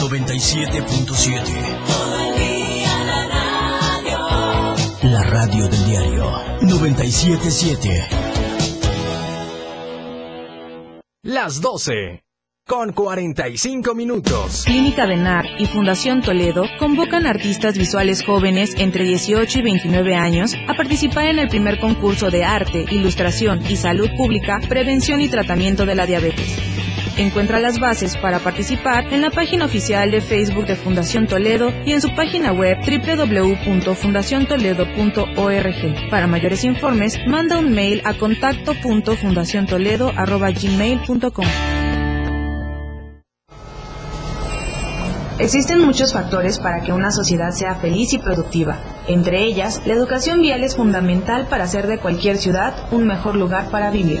S4: ...97.7... 977.
S8: Las 12. Con 45 minutos.
S14: Clínica Benar y Fundación Toledo convocan artistas visuales jóvenes entre 18 y 29 años a participar en el primer concurso de arte, ilustración y salud pública, prevención y tratamiento de la diabetes. Encuentra las bases para participar en la página oficial de Facebook de Fundación Toledo y en su página web www.fundaciontoledo.org. Para mayores informes, manda un mail a contacto.fundaciontoledo.gmail.com. Existen muchos factores para que una sociedad sea feliz y productiva. Entre ellas, la educación vial es fundamental para hacer de cualquier ciudad un mejor lugar para vivir.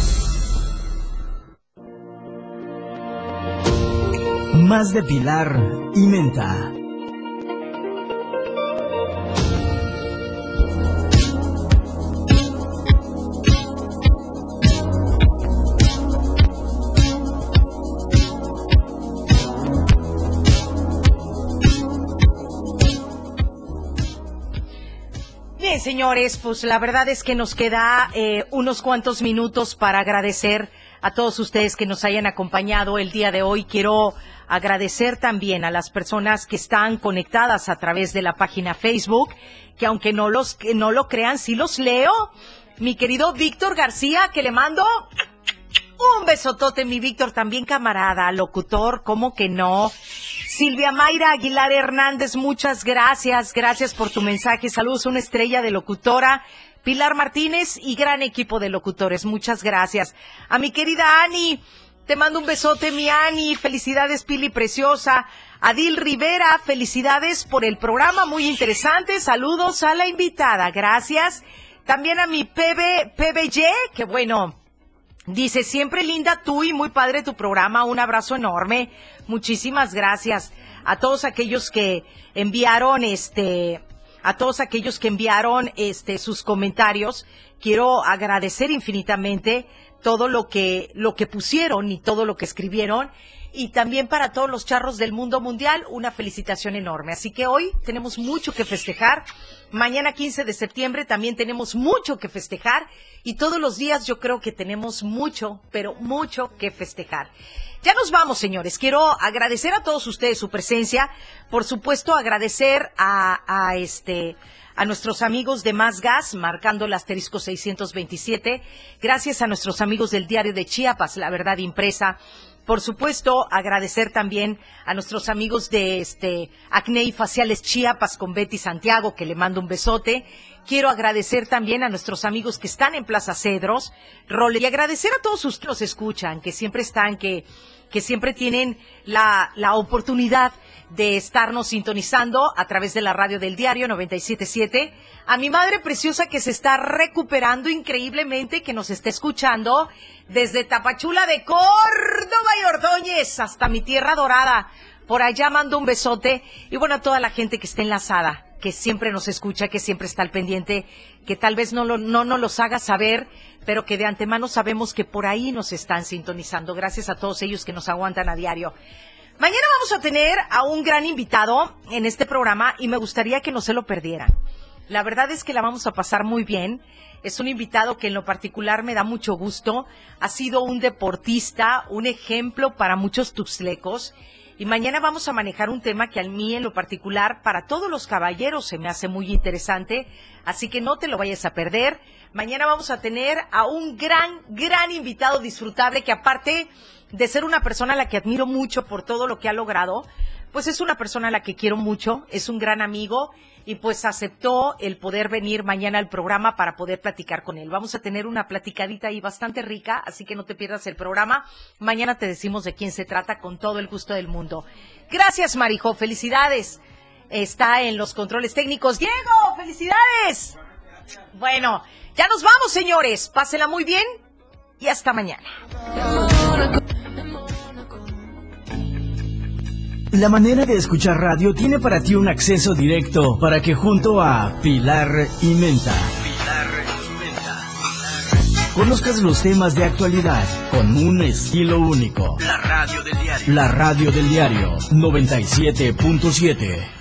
S4: Más de Pilar y Menta.
S1: Bien, señores, pues la verdad es que nos queda eh, unos cuantos minutos para agradecer a todos ustedes que nos hayan acompañado el día de hoy. Quiero agradecer también a las personas que están conectadas a través de la página Facebook, que aunque no los que no lo crean, sí los leo. Mi querido Víctor García, que le mando un besotote, mi Víctor, también camarada, locutor, ¿cómo que no? Silvia Mayra Aguilar Hernández, muchas gracias, gracias por tu mensaje. Saludos, una estrella de locutora. Pilar Martínez y gran equipo de locutores, muchas gracias. A mi querida Ani, te mando un besote, mi Ani. Felicidades, Pili Preciosa. Adil Rivera, felicidades por el programa, muy interesante. Saludos a la invitada, gracias. También a mi PB, PBY, que bueno, dice, siempre linda tú y muy padre tu programa. Un abrazo enorme. Muchísimas gracias a todos aquellos que enviaron este a todos aquellos que enviaron este sus comentarios. Quiero agradecer infinitamente todo lo que lo que pusieron y todo lo que escribieron y también para todos los charros del mundo mundial una felicitación enorme. Así que hoy tenemos mucho que festejar. Mañana 15 de septiembre también tenemos mucho que festejar y todos los días yo creo que tenemos mucho, pero mucho que festejar. Ya nos vamos, señores. Quiero agradecer a todos ustedes su presencia. Por supuesto, agradecer a, a este a nuestros amigos de Más Gas, marcando el asterisco 627. Gracias a nuestros amigos del diario de Chiapas, La Verdad Impresa. Por supuesto, agradecer también a nuestros amigos de este Acné y Faciales Chiapas con Betty Santiago, que le mando un besote. Quiero agradecer también a nuestros amigos que están en Plaza Cedros, Role, y agradecer a todos ustedes que nos escuchan, que siempre están, que, que siempre tienen la, la oportunidad de estarnos sintonizando a través de la radio del diario 977. A mi madre preciosa que se está recuperando increíblemente, que nos está escuchando desde Tapachula de Córdoba y Ordóñez hasta mi tierra dorada. Por allá mando un besote y bueno, a toda la gente que está enlazada, que siempre nos escucha, que siempre está al pendiente, que tal vez no, lo, no nos los haga saber, pero que de antemano sabemos que por ahí nos están sintonizando. Gracias a todos ellos que nos aguantan a diario. Mañana vamos a tener a un gran invitado en este programa y me gustaría que no se lo perdieran. La verdad es que la vamos a pasar muy bien. Es un invitado que en lo particular me da mucho gusto. Ha sido un deportista, un ejemplo para muchos tuxlecos. Y mañana vamos a manejar un tema que a mí en lo particular, para todos los caballeros, se me hace muy interesante. Así que no te lo vayas a perder. Mañana vamos a tener a un gran, gran invitado disfrutable que aparte de ser una persona a la que admiro mucho por todo lo que ha logrado, pues es una persona a la que quiero mucho, es un gran amigo y pues aceptó el poder venir mañana al programa para poder platicar con él. Vamos a tener una platicadita ahí bastante rica, así que no te pierdas el programa. Mañana te decimos de quién se trata con todo el gusto del mundo. Gracias, Marijo, felicidades. Está en los controles técnicos. Diego, felicidades. Bueno, ya nos vamos, señores. Pásenla muy bien y hasta mañana.
S4: La manera de escuchar radio tiene para ti un acceso directo para que junto a Pilar y Menta conozcas los temas de actualidad con un estilo único.
S17: La radio del diario.
S4: La radio del diario 97.7.